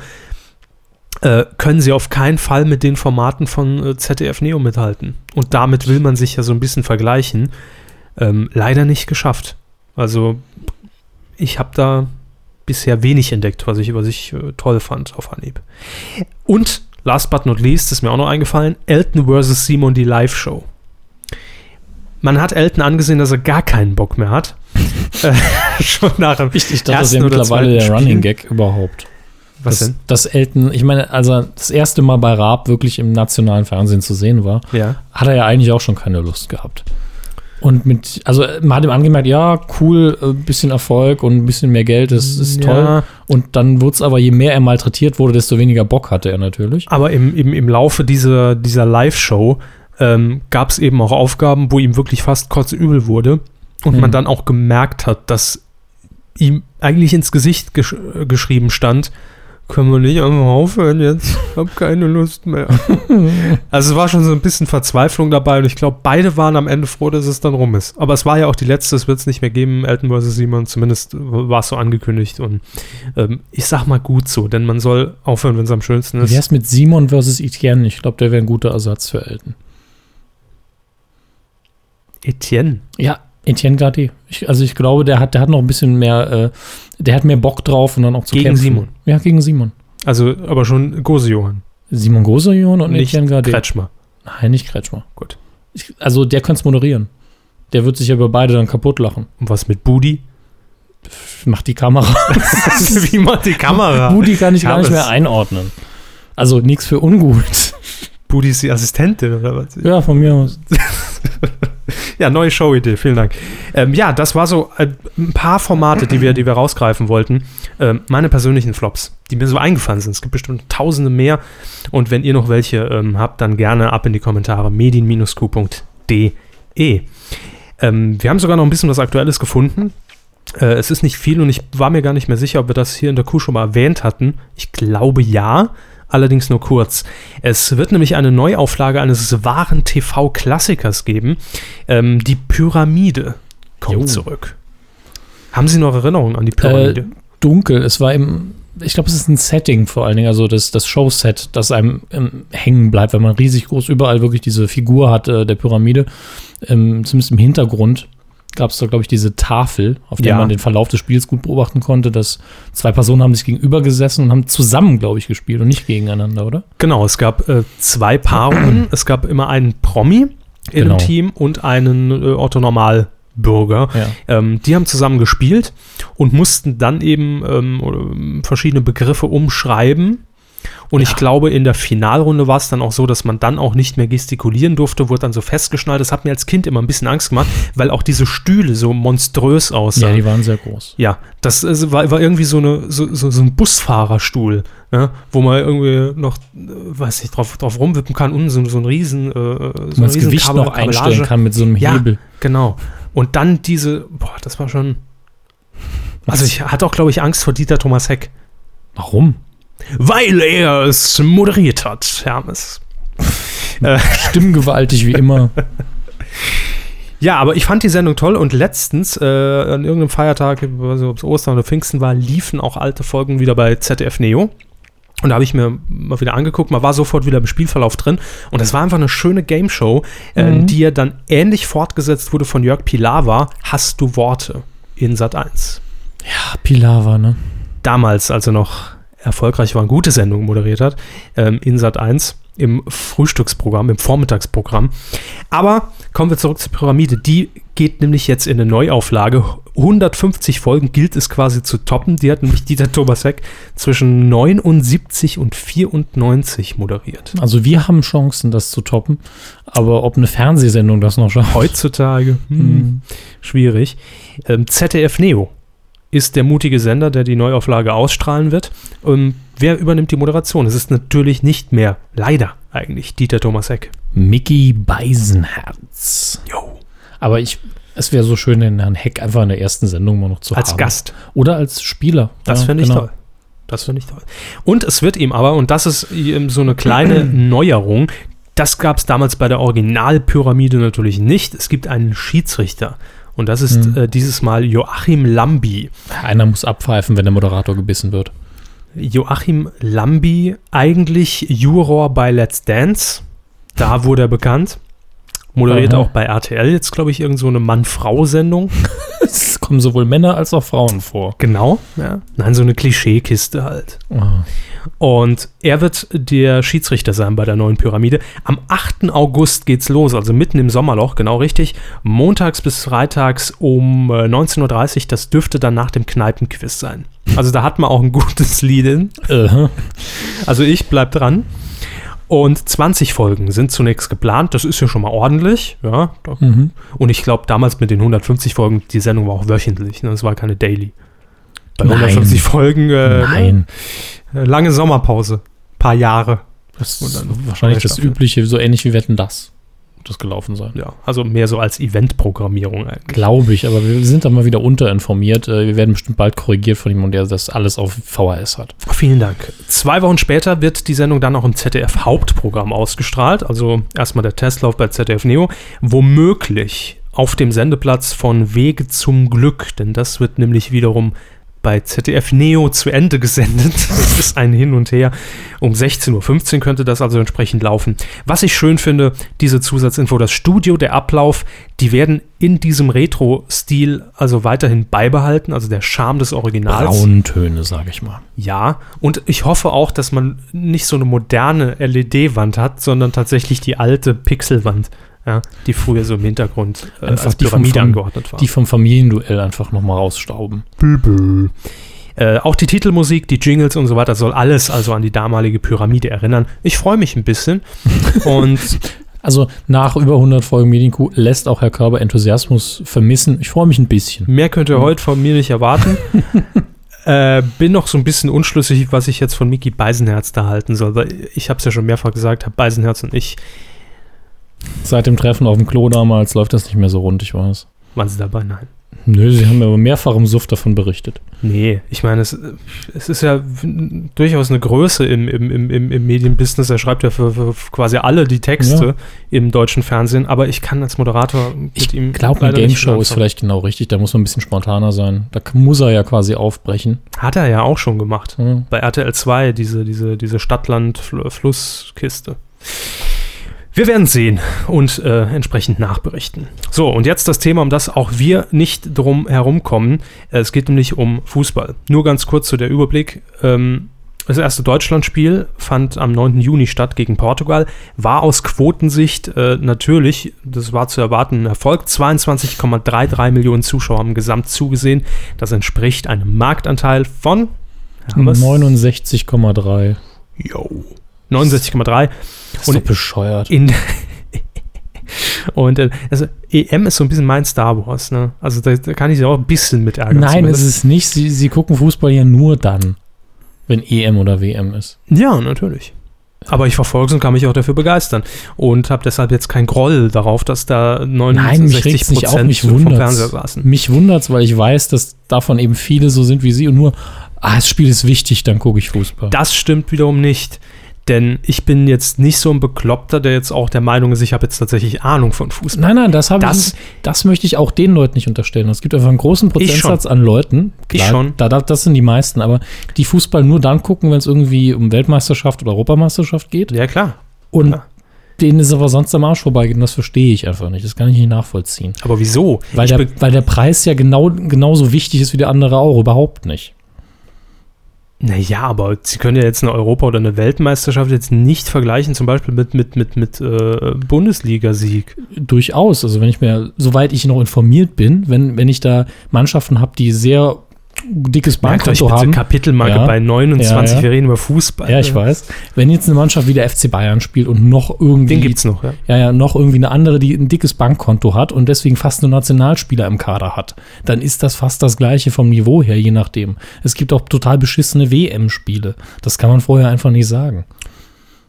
äh, können sie auf keinen Fall mit den Formaten von äh, ZDF Neo mithalten. Und damit will man sich ja so ein bisschen vergleichen. Ähm, leider nicht geschafft. Also ich habe da bisher wenig entdeckt, was ich, was ich äh, toll fand auf Anhieb. Und last but not least ist mir auch noch eingefallen, Elton vs. Simon die Live-Show. Man hat Elton angesehen, dass er gar keinen Bock mehr hat. äh, schon nach dem Ich, ich dachte, das ist ja mittlerweile der Spiel. Running Gag überhaupt. Was dass, denn? dass Elton, ich meine, als er das erste Mal bei Raab wirklich im nationalen Fernsehen zu sehen war, Ja. hat er ja eigentlich auch schon keine Lust gehabt. Und mit, also man hat ihm angemerkt, ja, cool, äh, bisschen Erfolg und ein bisschen mehr Geld, das ist toll. Ja. Und dann wurde es aber, je mehr er malträtiert wurde, desto weniger Bock hatte er natürlich. Aber im, im, im Laufe dieser, dieser Live-Show ähm, gab es eben auch Aufgaben, wo ihm wirklich fast kotzübel wurde und man Mhm. dann auch gemerkt hat, dass ihm eigentlich ins Gesicht gesch äh, geschrieben stand, können wir nicht einfach aufhören jetzt? Ich habe keine Lust mehr. also es war schon so ein bisschen Verzweiflung dabei und ich glaube, beide waren am Ende froh, dass es dann rum ist. Aber es war ja auch die letzte, es wird es nicht mehr geben, Elton vs. Simon, zumindest war es so angekündigt und ähm, ich sag mal gut so, denn man soll aufhören, wenn es am schönsten Wie ist. wär's mit Simon versus Etienne? Ich glaube, der wäre ein guter Ersatz für Elton. Etienne. Ja, Etienne Gatti. Ich, also ich glaube, der hat, der hat noch ein bisschen mehr, äh, der hat mehr Bock drauf und dann auch zu Gegen kämpfen. Simon. Ja, gegen Simon. Also, aber schon Gose-Johann. Simon Gosejon und Nicht Etienne Gatti. Kretschmer. Nein, nicht Kretschmer. Gut. Ich, also der könnte es moderieren. Der wird sich über beide dann kaputt lachen. Und was mit Budi? Macht die Kamera. Wie macht die Kamera? Budi kann ich gar nicht Hermes. mehr einordnen. Also nichts für ungut. Budi ist die Assistentin oder was? Ja, von mir aus. Ja, neue Showidee, vielen Dank. Ähm, ja, das war so äh, ein paar Formate, die wir, die wir rausgreifen wollten. Ähm, meine persönlichen Flops, die mir so eingefallen sind. Es gibt bestimmt tausende mehr. Und wenn ihr noch welche ähm, habt, dann gerne ab in die Kommentare medien-q.de. Ähm, wir haben sogar noch ein bisschen was Aktuelles gefunden. Äh, es ist nicht viel und ich war mir gar nicht mehr sicher, ob wir das hier in der Kuh schon mal erwähnt hatten. Ich glaube ja, allerdings nur kurz. Es wird nämlich eine Neuauflage eines wahren TV-Klassikers geben. Ähm, die Pyramide kommt Jo. zurück. Haben Sie noch Erinnerungen an die Pyramide? Äh, dunkel. Es war im, ich glaube, es ist ein Setting vor allen Dingen, also das, das Showset, das einem ähm, hängen bleibt, wenn man riesig groß überall wirklich diese Figur hat, äh, der Pyramide. Ähm, zumindest im Hintergrund gab es da, glaube ich, diese Tafel, auf der Ja. man den Verlauf des Spiels gut beobachten konnte, dass zwei Personen haben sich gegenüber gesessen und haben zusammen, glaube ich, gespielt und nicht gegegeneinander, oder? Genau, es gab äh, zwei Paarungen. es gab immer einen Promi in Genau. dem Team und einen äh, Otto-Normal-Bürger. Ja. Ähm, die haben zusammen gespielt und mussten dann eben ähm, oder, verschiedene Begriffe umschreiben. Und ich Ja. glaube, in der Finalrunde war es dann auch so, dass man dann auch nicht mehr gestikulieren durfte, wurde dann so festgeschnallt. Das hat mir als Kind immer ein bisschen Angst gemacht, weil auch diese Stühle so monströs Ja, aussahen. die waren sehr groß. Ja, das war, war irgendwie so, eine, so, so, so ein Busfahrerstuhl, ne? wo man irgendwie noch, äh, weiß nicht, drauf, drauf rumwippen kann, unten so, so ein riesen, äh, so man das Gewicht Kabel- noch einstellen kann mit so einem Ja. Hebel. Genau. Und dann diese, boah, das war schon. Also ich hatte auch, glaube ich, Angst vor Dieter Thomas Heck. Warum? Weil er es moderiert hat, Hermes. äh, Stimmgewaltig wie immer. ja, aber ich fand die Sendung toll und letztens, äh, an irgendeinem Feiertag, nicht, ob es Ostern oder Pfingsten war, liefen auch alte Folgen wieder bei ZDF Neo. Und da habe ich mir mal wieder angeguckt, man war sofort wieder im Spielverlauf drin. Und es war einfach eine schöne Game Show, äh, Mhm. die ja dann ähnlich fortgesetzt wurde von Jörg Pilawa. Hast du Worte in Sat 1? Ja, Pilava, ne? damals, als er noch erfolgreich war, eine gute Sendung moderiert hat, ähm, in Sat 1 im Frühstücksprogramm, im Vormittagsprogramm. Aber kommen wir zurück zur Pyramide. Die geht nämlich jetzt in eine Neuauflage. 150 Folgen gilt es quasi zu toppen. Die hat nämlich Dieter Thomas Heck zwischen 79 und 94 moderiert. Also wir haben Chancen, das zu toppen. Aber ob eine Fernsehsendung das noch schafft? Heutzutage hm, Hm. schwierig. Ähm, ZDF Neo ist der mutige Sender, der die Neuauflage ausstrahlen wird. Ähm, wer übernimmt die Moderation? Es ist natürlich nicht mehr, leider eigentlich, Dieter Thomas Heck. Mickey Beisenherz. Jo. Aber ich, es wäre so schön, den Herrn Heck einfach in der ersten Sendung mal noch zu Als haben. Gast. Oder als Spieler. Das Ja, finde ich genau. toll. Das finde ich toll. Und es wird ihm aber, und das ist so eine kleine Neuerung, das gab es damals bei der Originalpyramide natürlich nicht. Es gibt einen Schiedsrichter. Und das ist Mhm. äh, dieses Mal Joachim Lambi. Einer muss abpfeifen, wenn der Moderator gebissen wird. Joachim Lambi, eigentlich Juror bei Let's Dance. Da wurde er bekannt. Moderiert Aha. auch bei RTL jetzt, glaube ich, irgend so eine Mann-Frau-Sendung. Es kommen sowohl Männer als auch Frauen vor. Genau. Ja. Nein, so eine Klischeekiste halt. Ah. Und er wird der Schiedsrichter sein bei der neuen Pyramide. Am 8. August geht's los, also mitten im Sommerloch, genau richtig. Montags bis freitags um äh, 19.30 Uhr. Das dürfte dann nach dem Kneipenquiz sein. Also da hat man auch ein gutes Lied in. Äh, Also ich bleib dran. Und 20 Folgen sind zunächst geplant. Das ist ja schon mal ordentlich. Ja. Mhm. Und ich glaube, damals mit den 150 Folgen, die Sendung war auch wöchentlich. Ne? Das war keine Daily. Bei Nein. 150 Folgen, äh, Nein. äh, lange Sommerpause. Paar Jahre. Das ist wahrscheinlich das übliche, so ähnlich wie Wetten das. Das gelaufen sein. Ja, also mehr so als Eventprogrammierung eigentlich. Glaube ich, aber wir sind da mal wieder unterinformiert. Äh, Wir werden bestimmt bald korrigiert von jemandem, der das alles auf VHS hat. Vielen Dank. Zwei Wochen später wird die Sendung dann auch im ZDF Hauptprogramm ausgestrahlt. Also erstmal der Testlauf bei ZDF Neo. Womöglich auf dem Sendeplatz von Wege zum Glück, denn das wird nämlich wiederum bei ZDF Neo zu Ende gesendet. Das ist ein Hin und Her. Um 16.15 Uhr könnte das also entsprechend laufen. Was ich schön finde, diese Zusatzinfo, das Studio, der Ablauf, die werden in diesem Retro-Stil also weiterhin beibehalten, also der Charme des Originals. Brauntöne, sage ich mal. Ja, und ich hoffe auch, dass man nicht so eine moderne LED-Wand hat, sondern tatsächlich die alte Pixelwand, ja, die früher so im Hintergrund äh, Einfach als die vom- Pyramide vom- angeordnet war. Die vom Familienduell einfach nochmal rausstauben. Äh, auch die Titelmusik, die Jingles und so weiter soll alles also an die damalige Pyramide erinnern. Ich freue mich ein bisschen. und Also nach über 100 Folgen Medienkuh lässt auch Herr Körber Enthusiasmus vermissen. Ich freue mich ein bisschen. mehr könnt ihr heute von mir nicht erwarten. äh, bin noch so ein bisschen unschlüssig, was ich jetzt von Mickey Beisenherz da halten soll. Weil ich habe es ja schon mehrfach gesagt, Herr Beisenherz und ich Seit dem Treffen auf dem Klo damals läuft das nicht mehr so rund, ich weiß. waren sie dabei. Nein. Nö, sie haben aber mehrfach im Suff davon berichtet. Nee, ich meine, es, es ist ja durchaus eine Größe im, im, im, im, Medienbusiness. Er schreibt ja für, für quasi alle die Texte Ja. im deutschen Fernsehen, aber ich kann als Moderator mit Ich ihm. glaube, eine leider nicht Game Show viel ist vielleicht genau richtig. Da muss man ein bisschen spontaner sein. Da muss er ja quasi aufbrechen. Hat er ja auch schon gemacht. Ja. Bei RTL 2, diese, diese, diese Stadtland-Flusskiste. Wir werden sehen und äh, entsprechend nachberichten. So, und jetzt das Thema, um das auch wir nicht drum herumkommen. Es geht nämlich um Fußball. Nur ganz kurz zu der Überblick. Ähm, das erste Deutschlandspiel fand am 9. Juni statt gegen Portugal. War aus Quotensicht äh, natürlich, das war zu erwarten, ein Erfolg. 22,33 Millionen Zuschauer haben gesamt zugesehen. Das entspricht einem Marktanteil von haben wir's? 69,3. Jo. 69,3. Das ist Und- doch bescheuert. In und äh, also EM ist so ein bisschen mein Star Wars, ne? Also da, da kann ich sie auch ein bisschen mit ärgern. Nein, es zumindest. ist nicht. Sie, sie gucken Fußball ja nur dann, wenn EM oder WM ist. Ja, natürlich. Aber ich verfolge es und kann mich auch dafür begeistern. Und habe deshalb jetzt kein Groll darauf, dass da Nein, mich 69 regt's nicht auf, Prozent mich vom. Fernseher saßen. Mich wundert's, weil ich weiß, dass davon eben viele so sind wie sie und nur, ah, das Spiel ist wichtig, dann gucke ich Fußball. Das stimmt wiederum nicht. Denn ich bin jetzt nicht so ein Bekloppter, der jetzt auch der Meinung ist, ich habe jetzt tatsächlich Ahnung von Fußball. Nein, nein, das habe Das- ich. Das möchte ich auch den Leuten nicht unterstellen. Es gibt einfach einen großen Prozentsatz an Leuten. Ich schon. Da, da, das sind die meisten, aber die Fußball nur dann gucken, wenn es irgendwie um Weltmeisterschaft oder Europameisterschaft geht. Ja, klar. Und Ja. denen ist aber sonst am Arsch vorbeigeht. Und das verstehe ich einfach nicht. Das kann ich nicht nachvollziehen. Aber wieso? Weil, Ich der, weil der Preis ja genau, genauso wichtig ist wie der andere auch. Überhaupt nicht. Naja, aber sie können ja jetzt eine Europa- oder eine Weltmeisterschaft jetzt nicht vergleichen, zum Beispiel mit, mit, mit, mit äh, Bundesligasieg. Durchaus. Also wenn ich mir, soweit ich noch informiert bin, wenn, wenn ich da Mannschaften habe, die sehr dickes Bankkonto bitte haben. Kapitelmarke Ja. bei 29, Ja, ja. wir reden über Fußball. Ja, ich weiß. Wenn jetzt eine Mannschaft wie der FC Bayern spielt und noch irgendwie, Den gibt's noch, ja. ja, ja, noch irgendwie eine andere, die ein dickes Bankkonto hat und deswegen fast nur Nationalspieler im Kader hat, dann ist das fast das gleiche vom Niveau her, je nachdem. Es gibt auch total beschissene WM-Spiele. Das kann man vorher einfach nicht sagen.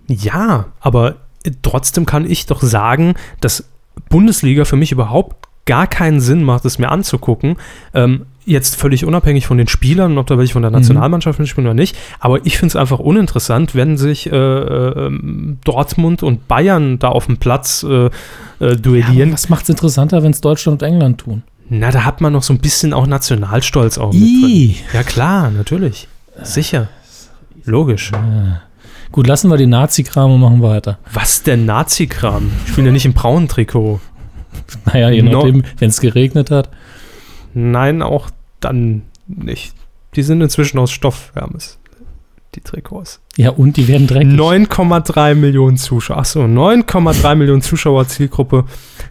Ja, aber trotzdem kann ich doch sagen, dass Bundesliga für mich überhaupt gar keinen Sinn macht, es mir anzugucken. Ähm, jetzt völlig unabhängig von den Spielern, ob da welche von der Nationalmannschaft mitspielen oder nicht. Aber ich finde es einfach uninteressant, wenn sich äh, äh, Dortmund und Bayern da auf dem Platz äh, äh, duellieren. was macht es interessanter, wenn es Deutschland und England tun? Na, da hat man noch so ein bisschen auch Nationalstolz auch mit drin. Ja klar, natürlich. Sicher. Logisch. Gut, lassen wir den Nazi-Kram und machen weiter. Was denn Nazi-Kram? Ich bin ja nicht im braunen Trikot. Naja, je No. nachdem, wenn es geregnet hat. Nein, auch dann nicht. Die sind inzwischen aus Stoff, Hermes. Die Trikots. Ja, und die werden dreckig. 9,3 Millionen Zuschauer. Achso, 9,3 Millionen Zuschauer Zielgruppe,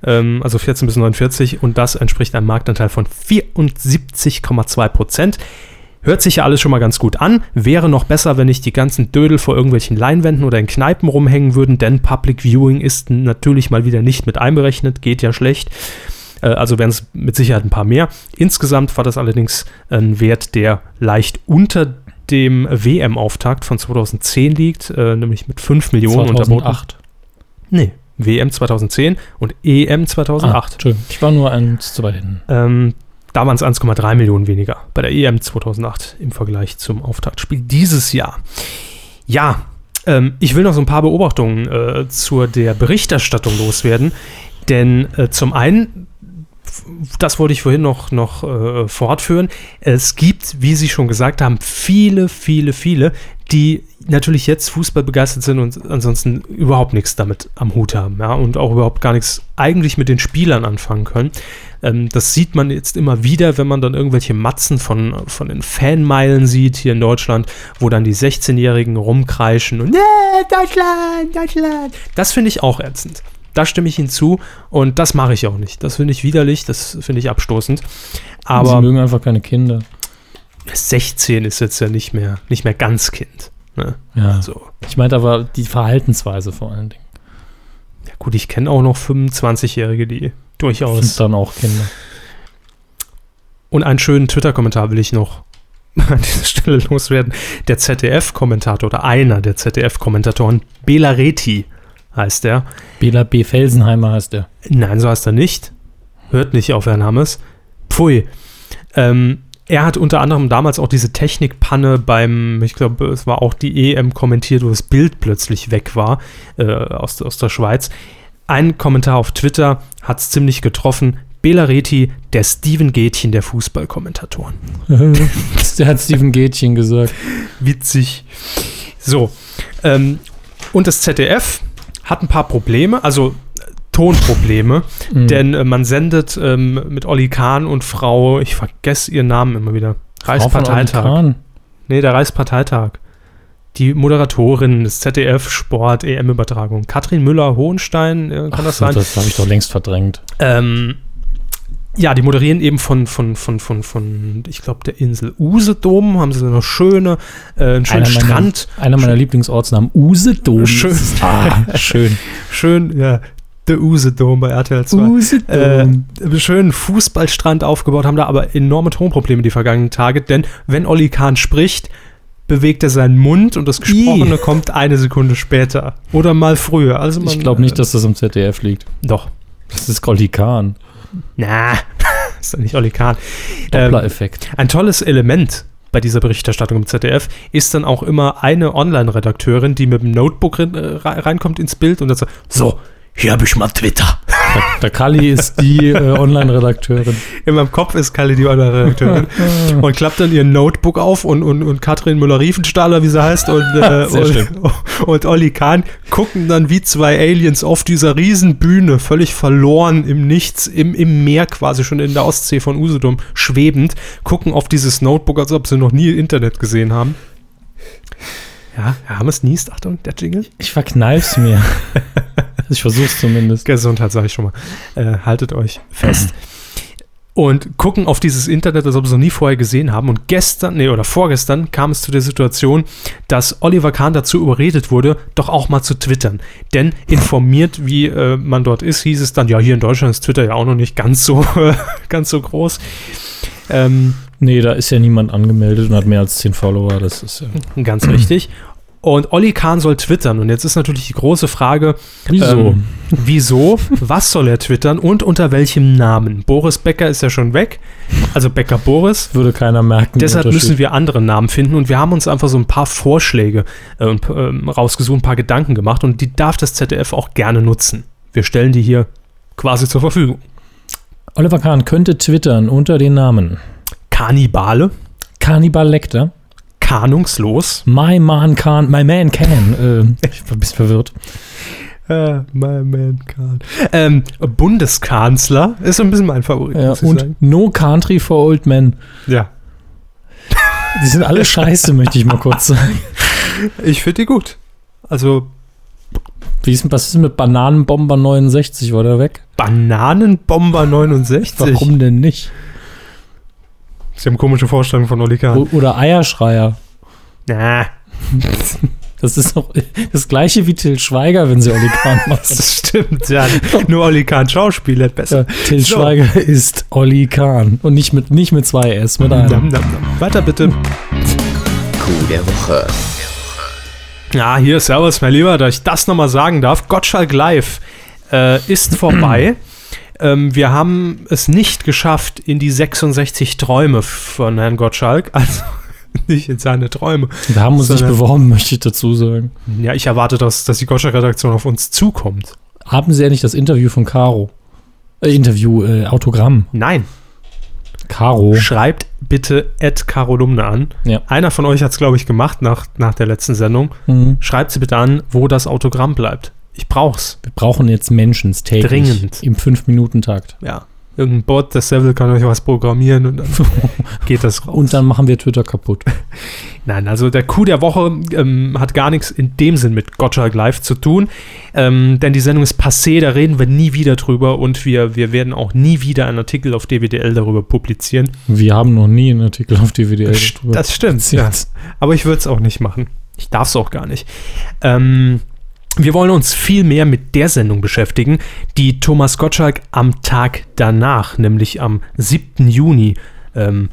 ähm, also 14 bis 49 und das entspricht einem Marktanteil von 74,2 Prozent. Hört sich ja alles schon mal ganz gut an. Wäre noch besser, wenn nicht die ganzen Dödel vor irgendwelchen Leinwänden oder in Kneipen rumhängen würden, denn Public Viewing ist natürlich mal wieder nicht mit einberechnet, geht ja schlecht. Äh, Also wären es mit Sicherheit ein paar mehr. Insgesamt war das allerdings ein Wert, der leicht unter dem WM-Auftakt von 2010 liegt, äh, nämlich mit 5 Millionen unterboten. 2008. Nee, WM 2010 und EM Ah, 2008. Entschuldigung, ich war nur eins zu weit hinten. ähm, da waren es 1,3 Millionen weniger bei der EM 2008 im Vergleich zum Auftaktspiel dieses Jahr. Ja, ähm, ich will noch so ein paar Beobachtungen äh, zur der Berichterstattung loswerden, denn äh, zum einen das wollte ich vorhin noch, noch äh, fortführen. Es gibt, wie Sie schon gesagt haben, viele, viele, viele, die natürlich jetzt Fußball begeistert sind und ansonsten überhaupt nichts damit am Hut haben, ja, und auch überhaupt gar nichts eigentlich mit den Spielern anfangen können. Ähm, das sieht man jetzt immer wieder, wenn man dann irgendwelche Matzen von, von den Fanmeilen sieht hier in Deutschland, wo dann die 16-Jährigen rumkreischen und "Nee, Deutschland, Deutschland. Das finde ich auch ätzend. Da stimme ich Ihnen zu und das mache ich auch nicht. Das finde ich widerlich, das finde ich abstoßend. Sie Aber mögen einfach keine Kinder. 16 ist jetzt ja nicht mehr, nicht mehr ganz Kind. Ne? Ja. Also, Ich meinte aber die Verhaltensweise vor allen Dingen. ja gut, ich kenne auch noch 25-Jährige, die Sind durchaus. dann auch Kinder. Und einen schönen Twitter-Kommentar will ich noch an dieser Stelle loswerden. Der ZDF-Kommentator oder einer der ZDF-Kommentatoren, Bela Reti heißt er. Bela B. Felsenheimer heißt er. Nein, so heißt er nicht. Hört nicht auf Herrn Hammes. Pfui. Ähm, er hat unter anderem damals auch diese Technikpanne beim, ich glaube, es war auch die EM kommentiert, wo das Bild plötzlich weg war äh, aus, aus der Schweiz. Ein Kommentar auf Twitter hat es ziemlich getroffen. Bela Reti, der Steven Gätchen der Fußballkommentatoren. der hat Steven Gätchen gesagt. Witzig. So. Ähm, und das ZDF hat ein paar Probleme, also äh, Tonprobleme, Mhm. denn äh, man sendet ähm, mit Olli Kahn und Frau, ich vergesse ihren Namen immer wieder, Reichsparteitag. Nee, der Reichsparteitag. Die Moderatorin des ZDF Sport EM-Übertragung. Katrin Müller-Hohenstein, äh, kann Ach, das sein? das habe ich doch längst verdrängt. Ähm, ja, die moderieren eben von, von, von, von, von ich glaube, der Insel Usedom, haben sie eine schöne, äh, einen schönen Einer meiner- Strand. Einer meiner Lieblingsortsnamen, Usedom. Schön. Ah, schön. Schön, ja, der Usedom bei RTL 2. Usedom. Äh, schönen Fußballstrand aufgebaut, haben da aber enorme Tonprobleme die vergangenen Tage, denn wenn Olli Kahn spricht, bewegt er seinen Mund und das Gesprochene kommt eine Sekunde später. Oder mal früher. Also man, ich glaube nicht, dass das am ZDF liegt. Äh, doch. Das ist Olli Kahn. Na, ist doch nicht Olli Kahn. Ähm, Doppler-Effekt. Ein tolles Element bei dieser Berichterstattung im ZDF ist dann auch immer eine Online-Redakteurin, die mit dem Notebook rein, äh, reinkommt ins Bild und dann sagt, so, hier habe ich mal Twitter. Der, der Kali ist die äh, Online-Redakteurin. In meinem Kopf ist Kalle die Online-Redakteurin und klappt dann ihr Notebook auf und, und, und Katrin Müller-Riefenstahler, wie sie heißt, und, äh, und, und Olli Kahn gucken dann wie zwei Aliens auf dieser riesen Bühne, völlig verloren im Nichts, im, im Meer quasi schon in der Ostsee von Usedom, schwebend, gucken auf dieses Notebook, als ob sie noch nie Internet gesehen haben. Ja, Herr Hammes niest, Achtung, der Jingle. Ich verkneif's mir. ich versuch's zumindest. Gesundheit, sage ich schon mal. Äh, haltet euch fest. Und gucken auf dieses Internet, als ob sie es noch nie vorher gesehen haben. Und gestern, nee, oder vorgestern kam es zu der Situation, dass Oliver Kahn dazu überredet wurde, doch auch mal zu twittern. Denn informiert, wie äh, man dort ist, hieß es dann, ja, hier in Deutschland ist Twitter ja auch noch nicht ganz so, ganz so groß. Ähm, Nee, da ist ja niemand angemeldet und hat mehr als 10 Follower. Das ist ja. ganz richtig. Und Olli Kahn soll twittern. Und jetzt ist natürlich die große Frage, Wieso? Ähm, wieso? Was soll er twittern und unter welchem Namen? Boris Becker ist ja schon weg, also Becker Boris. Würde keiner merken. Deshalb müssen wir andere Namen finden und wir haben uns einfach so ein paar Vorschläge äh, ähm, rausgesucht, ein paar Gedanken gemacht und die darf das ZDF auch gerne nutzen. Wir stellen die hier quasi zur Verfügung. Oliver Kahn könnte twittern unter den Namen Kannibale, Cannibal Lecter, Kanungslos. My man can, my man can. Äh, ich war ein bisschen verwirrt. My man can. Ähm, Bundeskanzler ist so ein bisschen mein Favorit. Ja, und sagen. No Country for Old Men. ja. Die sind alle scheiße, möchte ich mal kurz sagen. Ich finde die gut. Also Wie ist, was ist mit Bananenbomber 69? War der weg? Bananenbomber 69. Warum denn nicht? Sie haben komische Vorstellungen von Oli Kahn. O- Oder Eierschreier. Na, Das ist doch das gleiche wie Till Schweiger, wenn sie Olli Kahn macht. das stimmt. Ja, nur Oli Kahn Schauspieler besser. Ja, Till So. Schweiger ist Olli Kahn. Und nicht mit, nicht mit zwei S, mit einem. nam, nam. Weiter bitte. Coup der Woche. Ja, hier, Servus, mein Lieber, da ich das nochmal sagen darf. Gottschalk Live äh, ist vorbei. ähm, wir haben es nicht geschafft in die 66 Träume von Herrn Gottschalk. Also nicht in seine Träume. Wir haben uns nicht Sondern- beworben, möchte ich dazu sagen. Ja, ich erwarte, dass, dass die Gottschalk-Redaktion auf uns zukommt. Haben Sie ja nicht das Interview von Caro? Äh, Interview, äh, Autogramm. Nein, Caro. schreibt bitte Ed Carolumne an. Ja. Einer von euch hat es, glaube ich, gemacht nach, nach der letzten Sendung. Mhm. Schreibt sie bitte an, wo das Autogramm bleibt. Ich brauch's. Wir brauchen jetzt Menschen täglich. Dringend. Im 5-Minuten-Takt. Ja. Irgendein Bot, das Seville kann euch was programmieren und dann geht das raus. Und dann machen wir Twitter kaputt. Nein, also der Coup der Woche ähm, hat gar nichts in dem Sinn mit Gottschalk Live zu tun, ähm, denn die Sendung ist passé, da reden wir nie wieder drüber und wir, wir werden auch nie wieder einen Artikel auf DWDL darüber publizieren. Wir haben noch nie einen Artikel auf DWDL. darüber Das stimmt, ja. aber ich würde es auch nicht machen. Ich darf es auch gar nicht. Ähm, wir wollen uns viel mehr mit der Sendung beschäftigen, die Thomas Gottschalk am Tag danach, nämlich am 7. Juni, ähm,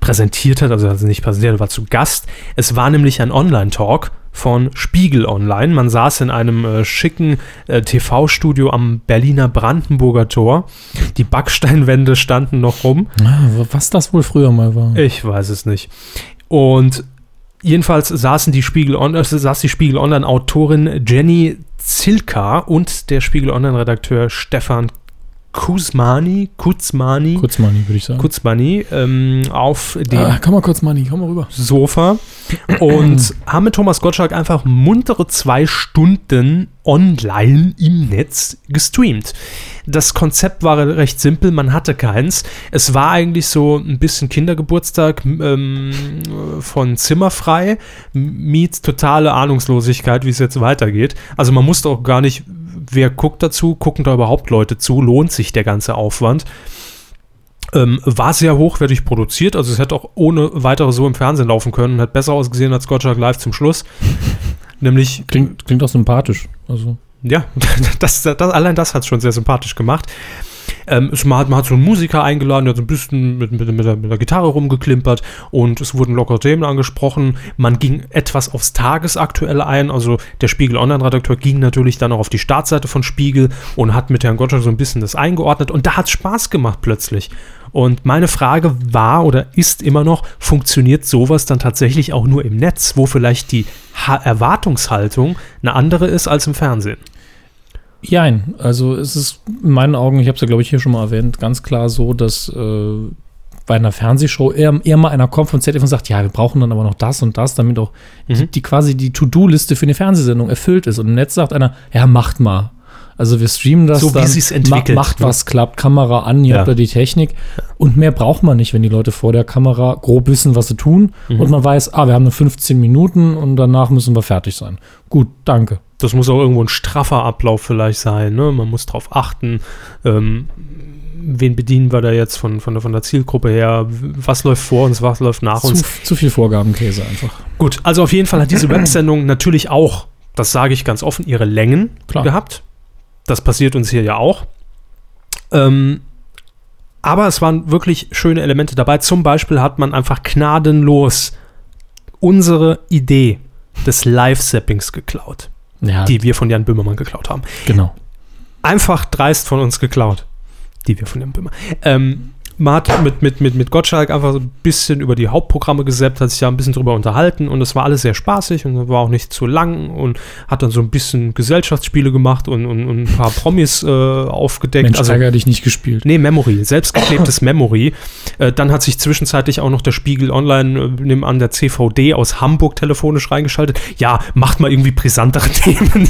präsentiert hat, also also nicht präsentiert, war zu Gast. Es war nämlich ein Online-Talk von Spiegel Online. Man saß in einem äh, schicken äh, TV-Studio am Berliner Brandenburger Tor. Die Backsteinwände standen noch rum. Ah, was das wohl früher mal war. Ich weiß es nicht. Und jedenfalls saßen die Spiegel äh, saß die Spiegel Online Autorin Jenny Zilka und der Spiegel Online Redakteur Stefan Kuzmani, Kuzmani, Kurz Money, würde ich sagen. Kuzmani ähm, auf dem ah, komm mal kurz, Money, komm mal rüber. Sofa und haben mit Thomas Gottschalk einfach muntere zwei Stunden online im Netz gestreamt. Das Konzept war recht simpel, man hatte keins. Es war eigentlich so ein bisschen Kindergeburtstag ähm, von Zimmerfrei, meets totale Ahnungslosigkeit, wie es jetzt weitergeht. Also man musste auch gar nicht, wer guckt dazu, gucken da überhaupt Leute zu, lohnt sich der ganze Aufwand. Ähm, war sehr hochwertig produziert, also es hätte auch ohne weitere so im Fernsehen laufen können und hat besser ausgesehen als Gottschalk Live zum Schluss. Nämlich, Klingt, klingt auch sympathisch. Also, ja, das, das, allein das hat es schon sehr sympathisch gemacht. Ähm, man, hat, man hat so einen Musiker eingeladen, der hat so ein bisschen mit, mit, mit, der, mit der Gitarre rumgeklimpert und es wurden lockere Themen angesprochen. Man ging etwas aufs Tagesaktuelle ein. Also der Spiegel Online-Redakteur ging natürlich dann auch auf die Startseite von Spiegel und hat mit Herrn Gottschalk so ein bisschen das eingeordnet und da hat es Spaß gemacht plötzlich. Und meine Frage war oder ist immer noch, funktioniert sowas dann tatsächlich auch nur im Netz, wo vielleicht die ha Erwartungshaltung eine andere ist als im Fernsehen? Jein, also es ist in meinen Augen, ich habe es ja glaube ich hier schon mal erwähnt, ganz klar so, dass äh, bei einer Fernsehshow eher, eher mal einer kommt von ZDF und sagt, ja, wir brauchen dann aber noch das und das, damit auch die, Mhm. die quasi die To-Do-Liste für eine Fernsehsendung erfüllt ist. Und im Netz sagt einer, ja, macht mal. Also wir streamen das So wie dann, sie's entwickelt, ma- macht ne? was, klappt, Kamera an, ihr Ja. habt da die Technik. Und mehr braucht man nicht, wenn die Leute vor der Kamera grob wissen, was sie tun. Mhm. Und man weiß, ah, wir haben nur 15 Minuten und danach müssen wir fertig sein. Gut, danke. Das muss auch irgendwo ein straffer Ablauf vielleicht sein. Ne? Man muss darauf achten, ähm, wen bedienen wir da jetzt von, von, der, von der Zielgruppe her, was läuft vor uns, was läuft nach Zu, uns. zu viel Vorgabenkäse einfach. Gut, also auf jeden Fall hat diese Websendung natürlich auch, das sage ich ganz offen, ihre Längen Klar. gehabt. Das passiert uns hier ja auch. Ähm, aber es waren wirklich schöne Elemente dabei. Zum Beispiel hat man einfach gnadenlos unsere Idee des Live-Sappings geklaut, Ja, die wir von Jan Böhmermann geklaut haben. genau. Einfach dreist von uns geklaut, die wir von Jan Böhmer. Ähm, man hat mit, mit, mit, mit Gottschalk einfach so ein bisschen über die Hauptprogramme gesäppt, hat sich ja ein bisschen drüber unterhalten und es war alles sehr spaßig und war auch nicht zu lang und hat dann so ein bisschen Gesellschaftsspiele gemacht und, und, und ein paar Promis äh, aufgedeckt. Mensch, also, Ärger dich nicht gespielt. Nee, Memory, selbstgeklebtes Memory. Äh, dann hat sich zwischenzeitlich auch noch der Spiegel Online äh, nebenan der CVD aus Hamburg telefonisch reingeschaltet. Ja, macht mal irgendwie brisantere Themen.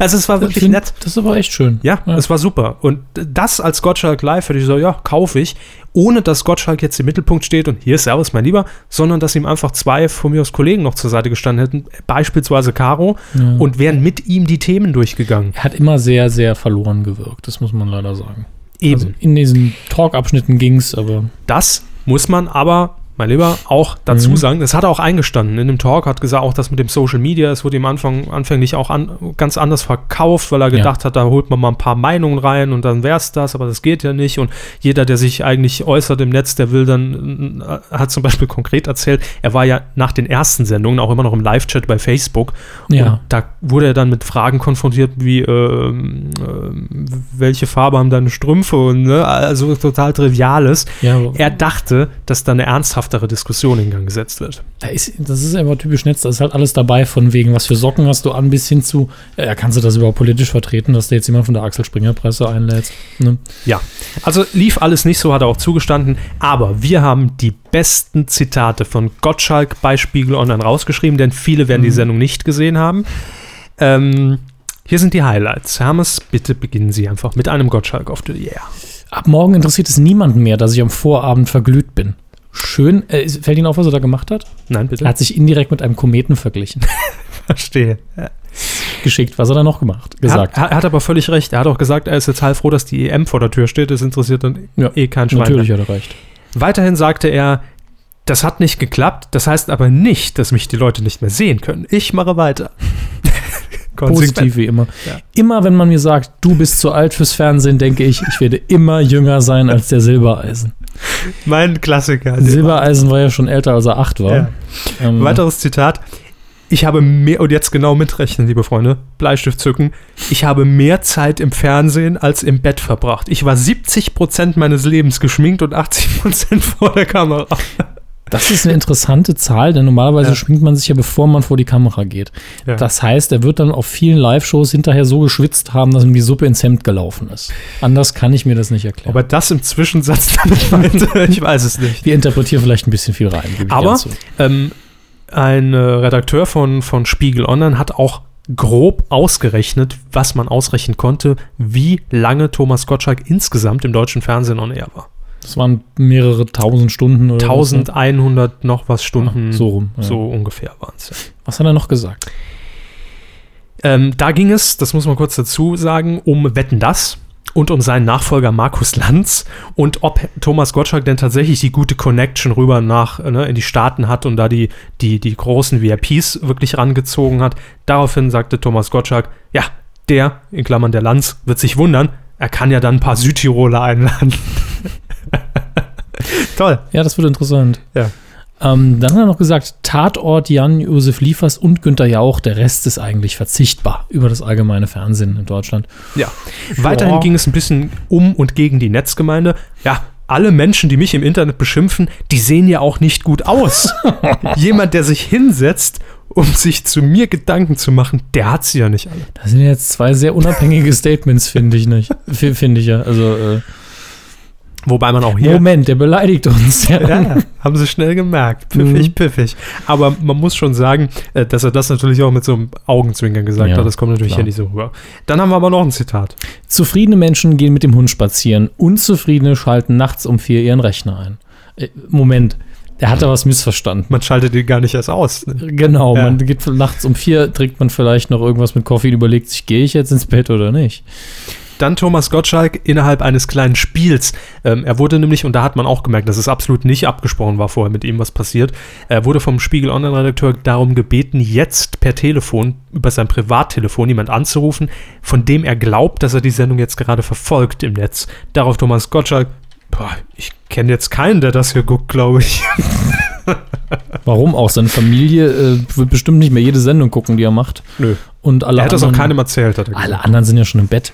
also es war Ich wirklich find, nett. Das aber echt schön. Ja, es war super. Und das als Gottschalk live hätte ich so, ja, kaufe ich. Ohne dass Gottschalk jetzt im Mittelpunkt steht und hier ist Servus, mein Lieber, sondern dass ihm einfach zwei von mir aus Kollegen noch zur Seite gestanden hätten, beispielsweise Caro, Ja. und wären mit ihm die Themen durchgegangen. Er hat immer sehr, sehr verloren gewirkt, das muss man leider sagen. Eben. Also in diesen Talk-Abschnitten ging es, aber Das muss man aber, mein Lieber, auch dazu Mhm. sagen. Das hat er auch eingestanden. In dem Talk hat gesagt, auch das mit dem Social Media, es wurde ihm Anfang, anfänglich auch an, ganz anders verkauft, weil er Ja. gedacht hat, da holt man mal ein paar Meinungen rein und dann wäre es das, aber das geht ja nicht. Und jeder, der sich eigentlich äußert im Netz, der will dann, äh, hat zum Beispiel konkret erzählt, er war ja nach den ersten Sendungen auch immer noch im Live-Chat bei Facebook. Ja. Und da wurde er dann mit Fragen konfrontiert, wie, ähm, ähm, welche Farbe haben deine Strümpfe und, ne, also total Triviales. ja, Er dachte, dass da eine ernsthaftere Diskussion in Gang gesetzt wird. da ist, das ist einfach typisch Netz, da ist halt alles dabei, von wegen, was für Socken hast du an, bis hin zu, ja, kannst du das überhaupt politisch vertreten, dass du jetzt jemand von der Axel Springer Presse einlädst? Ne? Ja, also lief alles nicht so, hat er auch zugestanden. Aber wir haben die besten Zitate von Gottschalk bei Spiegel Online rausgeschrieben, denn viele werden die Sendung nicht gesehen haben. Ähm, hier sind die Highlights. Hermes, bitte beginnen Sie einfach mit einem Gottschalk auf the Air. Ab morgen interessiert es niemanden mehr, dass ich am Vorabend verglüht bin. Schön, äh, fällt Ihnen auf, was er da gemacht hat? Nein, Er bitte. hat sich indirekt mit einem Kometen verglichen. Verstehe. Geschickt, was hat er noch gemacht? Er hat, Gesagt. er hat aber völlig recht. Er hat auch gesagt, er ist jetzt heilfroh, dass die EM vor der Tür steht. Das interessiert dann Ja, eh kein Schwein. Natürlich hat er recht. Weiterhin sagte er, das hat nicht geklappt, das heißt aber nicht, dass mich die Leute nicht mehr sehen können. Ich mache weiter. Positiv wie immer. Ja. Immer wenn man mir sagt, du bist zu alt fürs Fernsehen, denke ich, ich werde immer jünger sein als der Silbereisen. Mein Klassiker. Silbereisen war ja schon älter, als er acht war. Ja. Ähm, Weiteres Zitat. Ich habe mehr, und jetzt genau mitrechnen, liebe Freunde, Bleistift zücken. Ich habe mehr Zeit im Fernsehen als im Bett verbracht. Ich war 70% meines Lebens geschminkt und 80% vor der Kamera. Das ist eine interessante Zahl, denn normalerweise Ja. schminkt man sich ja, bevor man vor die Kamera geht. Ja. Das heißt, er wird dann auf vielen Live-Shows hinterher so geschwitzt haben, dass ihm die Suppe ins Hemd gelaufen ist. Anders kann ich mir das nicht erklären. Aber das im Zwischensatz damit meinte, ich weiß es nicht. Wir interpretieren vielleicht ein bisschen viel rein. Aber ähm, ein äh, Redakteur von, von Spiegel Online hat auch grob ausgerechnet, was man ausrechnen konnte, wie lange Thomas Gottschalk insgesamt im deutschen Fernsehen on air war. Das waren mehrere tausend Stunden oder was, ne? 1100 noch was Stunden. so rum. Ja. So ungefähr waren es. Ja. Was hat er noch gesagt? Ähm, da ging es, das muss man kurz dazu sagen, um Wetten das und um seinen Nachfolger Markus Lanz und ob Thomas Gottschalk denn tatsächlich die gute Connection rüber nach ne, in die Staaten hat und da die, die, die großen VIPs wirklich rangezogen hat. Daraufhin sagte Thomas Gottschalk, ja, der, in Klammern der Lanz, wird sich wundern, er kann ja dann ein paar Südtiroler einladen. Toll. Ja, das wird interessant. Ja. Ähm, dann hat er noch gesagt, Tatort Jan Josef Liefers und Günther Jauch, der Rest ist eigentlich verzichtbar über das allgemeine Fernsehen in Deutschland. Ja. Weiterhin Ja. ging es ein bisschen um und gegen die Netzgemeinde. Ja, alle Menschen, die mich im Internet beschimpfen, die sehen ja auch nicht gut aus. Jemand, der sich hinsetzt, um sich zu mir Gedanken zu machen, der hat sie ja nicht alle. Das sind jetzt zwei sehr unabhängige Statements, finde ich nicht. Finde ich ja. Also, äh, Wobei man auch hier. Moment, der beleidigt uns. Ja. Ja, haben sie schnell gemerkt. Piffig, Mhm. piffig. Aber man muss schon sagen, äh, dass er das natürlich auch mit so einem Augenzwinkern gesagt Ja, hat. Das kommt natürlich klar. hier nicht so rüber. Dann haben wir aber noch ein Zitat. Zufriedene Menschen gehen mit dem Hund spazieren. Unzufriedene schalten nachts um vier ihren Rechner ein. Äh, Moment, der hat da was missverstanden. Man schaltet ihn gar nicht erst aus. Genau, Ja. man geht nachts um vier, trinkt man vielleicht noch irgendwas mit Koffein, überlegt sich, gehe ich jetzt ins Bett oder nicht? Dann Thomas Gottschalk innerhalb eines kleinen Spiels. Ähm, er wurde nämlich, und da hat man auch gemerkt, dass es absolut nicht abgesprochen war vorher mit ihm, was passiert. Er wurde vom Spiegel Online-Redakteur darum gebeten, jetzt per Telefon, über sein Privattelefon jemand anzurufen, von dem er glaubt, dass er die Sendung jetzt gerade verfolgt im Netz. Darauf Thomas Gottschalk, boah, ich kenne jetzt keinen, der das hier guckt, glaube ich. Warum auch? Seine Familie äh, wird bestimmt nicht mehr jede Sendung gucken, die er macht. Nö. Und alle Er hat das auch anderen, keinem erzählt, hat er gesagt. alle anderen sind ja schon im Bett.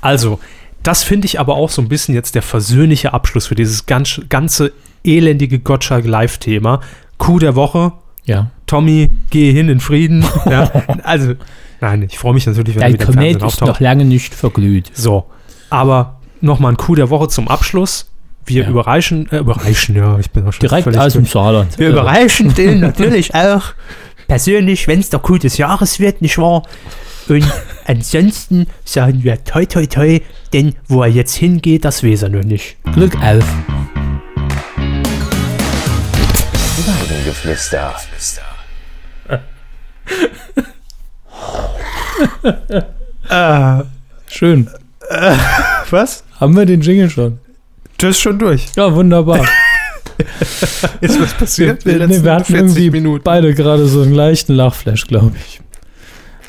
Also, das finde ich aber auch so ein bisschen jetzt der versöhnliche Abschluss für dieses ganz, ganze elendige Gottschalk Live-Thema. Coup der Woche. Ja. Tommy, gehe hin in Frieden. ja, also, nein, ich freue mich natürlich, wenn er wieder Fernsehen auftaucht. lange nicht verglüht. So, aber nochmal ein Coup der Woche zum Abschluss. Wir Ja. überreichen, äh, überreichen, ja, ich bin auch schon Direkt aus dem. Saarland. Wir überreichen den natürlich auch persönlich, wenn es der Coup des Jahres wird, nicht wahr? Und ansonsten sagen wir toi toi toi, denn wo er jetzt hingeht, das weiß er noch nicht. Glück auf. Weidengeflüster. Schön. Was? Haben wir den Jingle schon? Das ist schon durch. Ja, wunderbar. Ist was passiert? wir, nee, wir hatten irgendwie beide gerade so einen leichten Lachflash, glaube ich.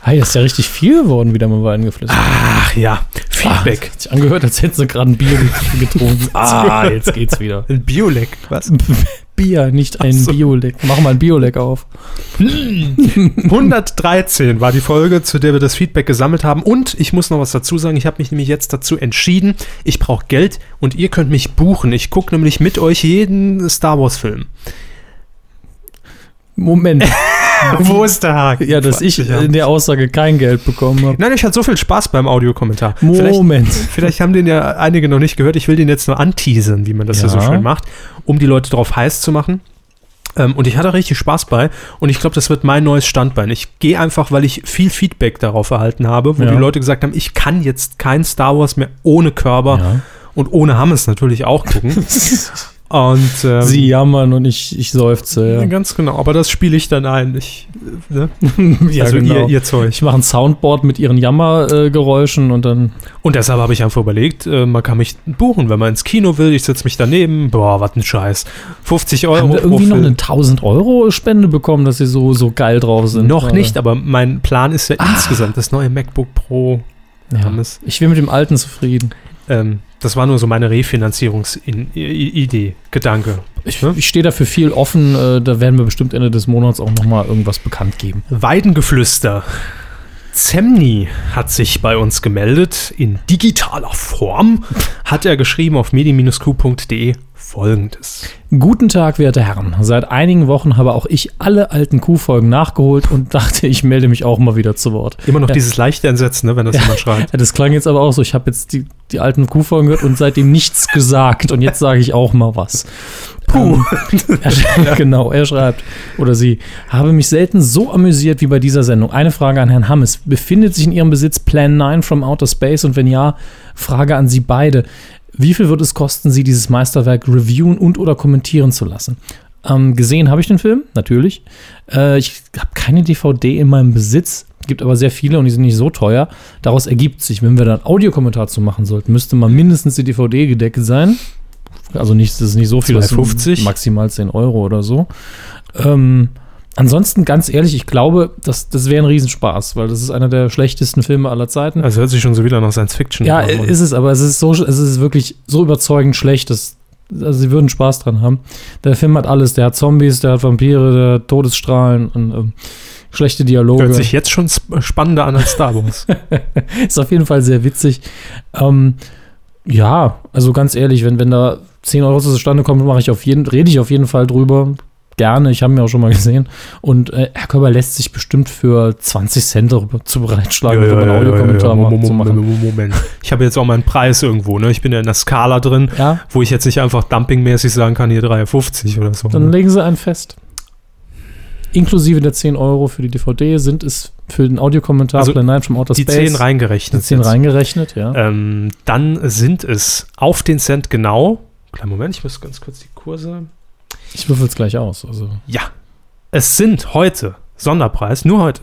Hey, das ist ja richtig viel geworden, wieder mal Weidengeflüster. Ach ja, Ah, Feedback. Hat sich angehört, als hätten sie gerade ein Bier getrunken. ah, jetzt geht's wieder. Ein Biolek, was? Bier, nicht ein so. Bioleck. Mach mal ein Bioleck auf. 113 war die Folge, zu der wir das Feedback gesammelt haben. Und ich muss noch was dazu sagen. Ich habe mich nämlich jetzt dazu entschieden, ich brauche Geld und ihr könnt mich buchen. Ich gucke nämlich mit euch jeden Star Wars-Film. Moment. Wo ist der Haken? Ja, dass ich in der Aussage kein Geld bekommen habe. Nein, ich hatte so viel Spaß beim Audiokommentar. Vielleicht, Moment. vielleicht haben den ja einige noch nicht gehört. Ich will den jetzt nur anteasern, wie man das ja, so schön macht, um die Leute drauf heiß zu machen. Ähm, und ich hatte richtig Spaß bei. Und ich glaube, das wird mein neues Standbein. Ich gehe einfach, weil ich viel Feedback darauf erhalten habe, wo Ja. die Leute gesagt haben, ich kann jetzt kein Star Wars mehr ohne Körper Ja. und ohne Hammes natürlich auch gucken. und ähm, Sie jammern und ich, ich seufze, ja. Ganz genau, aber das spiele ich dann ein. Ich, äh, ne? ja also genau. ihr, ihr Zeug. ich mache ein Soundboard mit ihren Jammergeräuschen und dann. Und deshalb habe ich einfach überlegt, äh, man kann mich buchen, wenn man ins Kino will. Ich setze mich daneben. Boah, was ein Scheiß. 50 Euro. Haben wir irgendwie noch eine 1000 Euro Spende bekommen, dass sie so, so geil drauf sind? Noch gerade? nicht, aber mein Plan ist ja insgesamt das neue MacBook Pro. Ja. Ich bin mit dem alten zufrieden. Ähm, das war nur so meine Refinanzierungsidee, Gedanke. Ich, Ne? ich stehe dafür viel offen. Äh, da werden wir bestimmt Ende des Monats auch nochmal irgendwas bekannt geben. Weidengeflüster. Zemni hat sich bei uns gemeldet. In digitaler Form hat er geschrieben auf medi-q.de folgendes. Guten Tag, werte Herren. Seit einigen Wochen habe auch ich alle alten Q-Folgen nachgeholt und dachte, ich melde mich auch mal wieder zu Wort. Immer noch Ja. dieses leichte Entsetzen, ne, wenn das jemand schreibt. Ja, das klang jetzt aber auch so. Ich habe jetzt die, die alten Q-Folgen gehört und seitdem nichts gesagt. Und jetzt sage ich auch mal was. Puh. er, sch- genau, er schreibt, oder sie, habe mich selten so amüsiert wie bei dieser Sendung. Eine Frage an Herrn Hammes. Befindet sich in Ihrem Besitz Plan 9 from Outer Space? Und wenn ja, Frage an Sie beide. Wie viel wird es kosten, Sie dieses Meisterwerk reviewen und oder kommentieren zu lassen? Ähm, gesehen habe ich den Film, natürlich. Äh, ich habe keine DVD in meinem Besitz, gibt aber sehr viele und die sind nicht so teuer. Daraus ergibt sich, wenn wir dann Audiokommentar zu machen sollten, müsste man mindestens die DVD gedeckt sein. Also nicht, das ist nicht so viel, das sind 2,50? maximal 10 Euro oder so. Ähm, ansonsten, ganz ehrlich, ich glaube, das, das wäre ein Riesenspaß, weil das ist einer der schlechtesten Filme aller Zeiten. Also hört sich schon so wieder nach Science Fiction Ja, an. Und- ist es, aber es ist so, es ist wirklich so überzeugend schlecht, dass also sie würden Spaß dran haben. Der Film hat alles, der hat Zombies, der hat Vampire, der hat Todesstrahlen und ähm, schlechte Dialoge. Hört sich jetzt schon sp- spannender an als Star Wars. ist auf jeden Fall sehr witzig. Ähm, ja, also ganz ehrlich, wenn, wenn da 10 Euro zustande kommen, mache ich auf jeden, rede ich auf jeden Fall drüber. Gerne, ich habe ihn ja auch schon mal gesehen. Und äh, Herr Körber lässt sich bestimmt für 20 Cent darüber zu bereitschlagen, darüber einen Audiokommentar machen- Mo- zu machen. Mo- Moment. Ich habe jetzt auch meinen Preis irgendwo, ne? Ich bin ja in der Skala drin, Ja, wo ich jetzt nicht einfach dumpingmäßig sagen kann, hier 3,50 oder so. Dann ne? legen sie einen fest. Inklusive der 10 Euro für die DVD sind es für den Audiokommentar Also Plan 9 from Outer Die Space 10 reingerechnet. die 10 jetzt. reingerechnet, ja. Ähm, dann sind es auf den Cent genau. Kleinen Moment, ich muss ganz kurz die Kurse. Ich würfel es gleich aus. Also. Ja. Es sind heute, Sonderpreis, nur heute,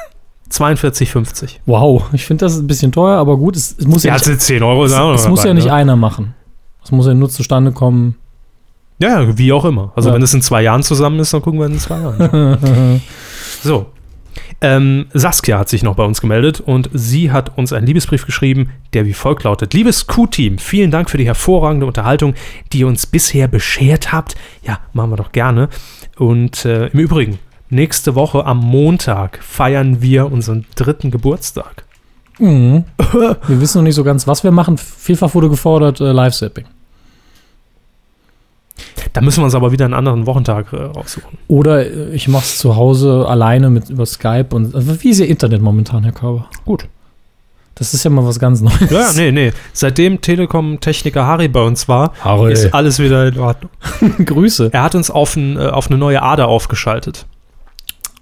42,50. Wow, ich finde das ein bisschen teuer, aber gut, es, es muss ja, Ja, nicht, also 10 Euro es, es muss dabei, ja nicht ne? einer machen. Es muss ja nur zustande kommen. Ja, ja, wie auch immer. Also Ja. wenn es in zwei Jahren zusammen ist, dann gucken wir in zwei Jahren. so. Ähm, Saskia hat sich noch bei uns gemeldet und sie hat uns einen Liebesbrief geschrieben, der wie folgt lautet. Liebes Q-Team, vielen Dank für die hervorragende Unterhaltung, die ihr uns bisher beschert habt. Ja, machen wir doch gerne. Und äh, im Übrigen, nächste Woche am Montag feiern wir unseren dritten Geburtstag. Mhm. Wir wissen noch nicht so ganz, was wir machen. Vielfach wurde gefordert, äh, Live-Sapping. Da müssen wir uns aber wieder einen anderen Wochentag äh, raussuchen. Oder äh, ich mache es zu Hause alleine mit über Skype und also wie ist Ihr Internet momentan, Herr Körber? Gut. Das ist ja mal was ganz Neues. Ja, nee, nee. Seitdem Telekom-Techniker Harry bei uns war, Harry. ist alles wieder in Ordnung. Grüße. Er hat uns auf, ein, äh, auf eine neue Ader aufgeschaltet.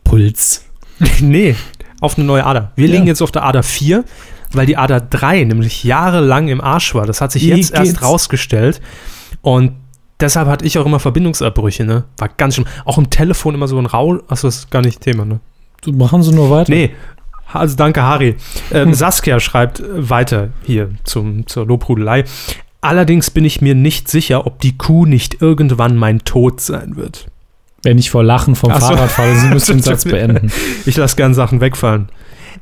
Puls. nee, auf eine neue Ader. Wir Ja. liegen jetzt auf der Ader 4, weil die Ader 3 nämlich jahrelang im Arsch war. Das hat sich Wie jetzt erst rausgestellt. Und deshalb hatte ich auch immer Verbindungsabbrüche, ne? War ganz schlimm. Auch im Telefon immer so ein Rausch. Achso, das ist gar nicht Thema, ne? Machen Sie nur weiter. Nee. Also danke, Harry. Ähm, Saskia schreibt äh, weiter hier zum, zur Lobhudelei. Allerdings bin ich mir nicht sicher, ob die Kuh nicht irgendwann mein Tod sein wird. Wenn ich vor Lachen vom Ach so. Fahrrad falle, Sie müssen den Satz beenden. Ich lasse gern Sachen wegfallen.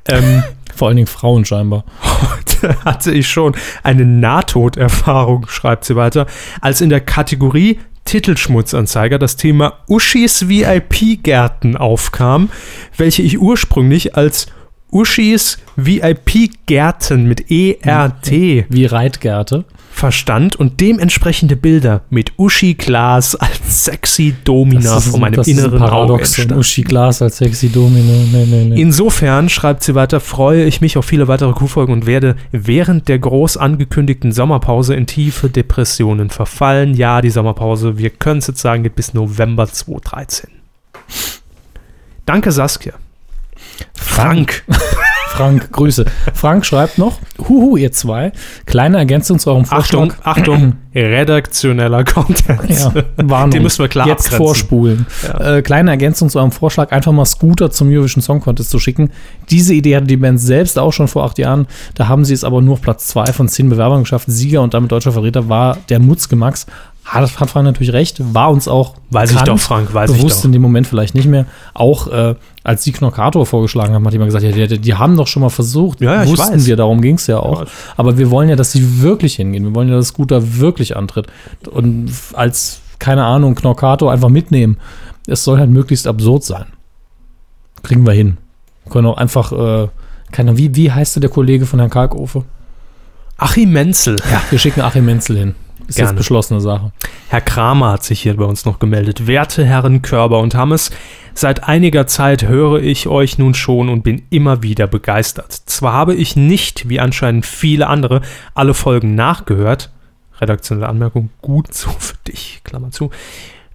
Ähm, Vor allen Dingen Frauen scheinbar. Heute hatte ich schon eine Nahtoderfahrung, schreibt sie weiter, als in der Kategorie Titelschmutzanzeiger das Thema Uschis VIP-Gärten aufkam, welche ich ursprünglich als Uschis VIP-Gärten mit ERT Wie Reitgärte. Verstand und dementsprechende Bilder mit Uschi Glas als sexy Domina vor meinem ist inneren Auge Paradoxon. entstand. Uschi Glas als sexy Domino. Nee, nee, nee. Insofern, schreibt sie weiter, freue ich mich auf viele weitere Kuhfolgen und werde während der groß angekündigten Sommerpause in tiefe Depressionen verfallen. Ja, die Sommerpause, wir können es jetzt sagen, geht bis November 2013. Danke, Saskia. Frank. Frank, Grüße. Frank schreibt noch, huhu, ihr zwei, kleine Ergänzung zu eurem Achtung, Vorschlag. Achtung, redaktioneller Content. Ja, Warnung. Den müssen wir klar Jetzt abgrenzen. vorspulen. Ja. Äh, kleine Ergänzung zu eurem Vorschlag, einfach mal Scooter zum Eurovision Song Contest zu schicken. Diese Idee hatte die Band selbst auch schon vor acht Jahren. Da haben sie es aber nur auf Platz zwei von zehn Bewerbern geschafft. Sieger und damit deutscher Vertreter war der Mutzke Max. Hat, hat Frank natürlich recht, war uns auch Weiß ich bekannt, doch, Frank, weiß ich bewusst doch. in dem Moment vielleicht nicht mehr. Auch äh, als die Knockator vorgeschlagen haben, hat jemand gesagt, ja, die, die haben doch schon mal versucht. Ja, ja, Wussten wir, darum ging es ja auch. Ja. Aber wir wollen ja, dass sie wirklich hingehen. Wir wollen ja, dass Scooter wirklich antritt. Und als, keine Ahnung, Knockator einfach mitnehmen. Es soll halt möglichst absurd sein. Kriegen wir hin. Wir können auch einfach, äh, keine Ahnung, wie, wie heißt der, der Kollege von Herrn Kalkofe? Achim Menzel. Ja, wir schicken Achim Menzel hin. Ist Gerne. jetzt beschlossene Sache. Herr Kramer hat sich hier bei uns noch gemeldet. Werte Herren Körber und Hammes, seit einiger Zeit höre ich euch nun schon und bin immer wieder begeistert. Zwar habe ich nicht, wie anscheinend viele andere, alle Folgen nachgehört. Redaktionelle Anmerkung, gut so für dich, Klammer zu.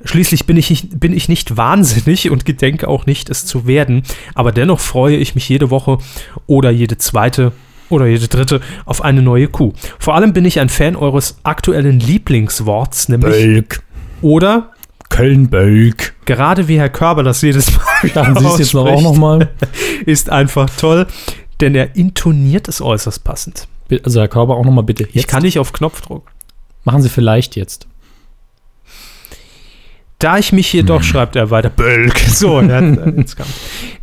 Schließlich bin ich, nicht- bin ich nicht wahnsinnig und gedenke auch nicht, es zu werden, aber dennoch freue ich mich jede Woche oder jede zweite oder jede dritte auf eine neue Kuh. Vor allem bin ich ein Fan eures aktuellen Lieblingsworts, nämlich Bölk. oder Köln-Bölk. gerade wie Herr Körber das jedes Mal Dachten Sie es jetzt noch auch ausspricht, nochmal? ist einfach toll, denn er intoniert es äußerst passend. Also Herr Körber auch nochmal bitte. Ich Jetzt kann nicht auf Knopfdruck. machen Sie vielleicht jetzt. Da ich mich jedoch, schreibt er weiter, Bölk, so, hat, jetzt kam.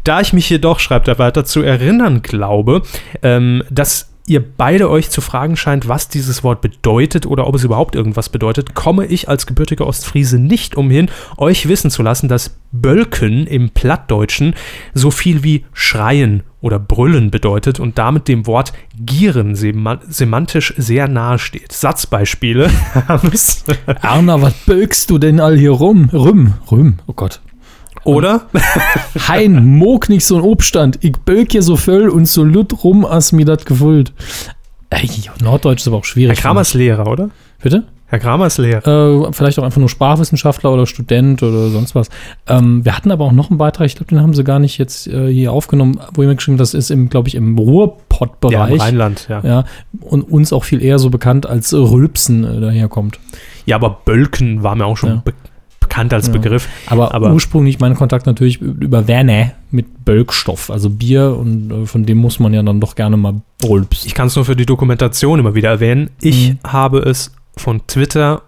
da ich mich jedoch, schreibt er weiter, zu erinnern glaube, ähm, dass ihr beide euch zu fragen scheint, was dieses Wort bedeutet oder ob es überhaupt irgendwas bedeutet, komme ich als gebürtiger Ostfriese nicht umhin, euch wissen zu lassen, dass Bölken im Plattdeutschen so viel wie schreien oder brüllen bedeutet und damit dem Wort gieren sema- semantisch sehr nahe steht. Satzbeispiele. Erna, was bölkst du denn all hier rum? Rüm, rüm, oh Gott. oder? Hein, mog nicht so ein Obstand. Ich bölk hier so voll und so lut rum, als mir das gefüllt. Ey, Norddeutsch ist aber auch Herr schwierig. Kramer ist Lehrer, oder? Bitte? Herr Kramer ist Lehrer. Äh, vielleicht auch einfach nur Sprachwissenschaftler oder Student oder sonst was. Ähm, wir hatten aber auch noch einen Beitrag, ich glaube, den haben sie gar nicht jetzt äh, hier aufgenommen, wo jemand geschrieben hat, das ist glaube ich, im Ja, im Ruhrpott-Bereich. Rheinland, ja. Ja, und uns auch viel eher so bekannt als Rülpsen äh, daherkommt. Ja, aber Bölken war mir auch schon Ja. be bekannt als Ja. Begriff. Aber, Aber- ursprünglich mein Kontakt natürlich über Werner mit Bölkstoff, also Bier und äh, von dem muss man ja dann doch gerne mal rülpsen. Ich kann es nur für die Dokumentation immer wieder erwähnen. Ich Mhm. habe es von Twitter.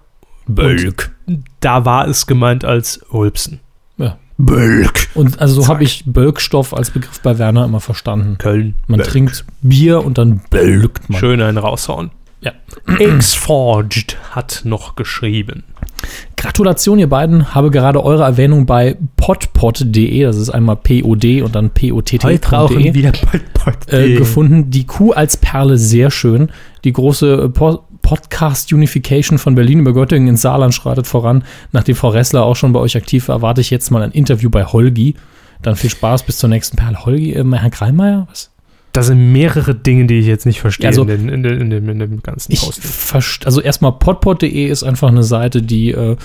Bölk. Da war es gemeint als Rülpsen. Ja. Bölk. Und also so habe ich Bölkstoff als Begriff bei Werner immer verstanden. Köln. Man Bölk. trinkt Bier und dann bölkt man. Schön einen raushauen. Ja. X-Forged hat noch geschrieben. Gratulation, ihr beiden. Habe gerade eure Erwähnung bei podpod.de, das ist einmal POD und dann POTT.de wieder Pod, Pod, äh, gefunden. Die Kuh als Perle sehr schön. Die große äh, po Podcast Unification von Berlin über Göttingen ins Saarland schreitet voran. Nachdem Frau Ressler auch schon bei euch aktiv war, erwarte ich jetzt mal ein Interview bei Holgi. Dann viel Spaß bis zur nächsten Perle. Holgi, äh, Herr Kreimeier, was? Da sind mehrere Dinge, die ich jetzt nicht verstehe Also, in, in, in, dem, in dem ganzen Post. also erstmal podpod.de ist einfach eine Seite, die äh,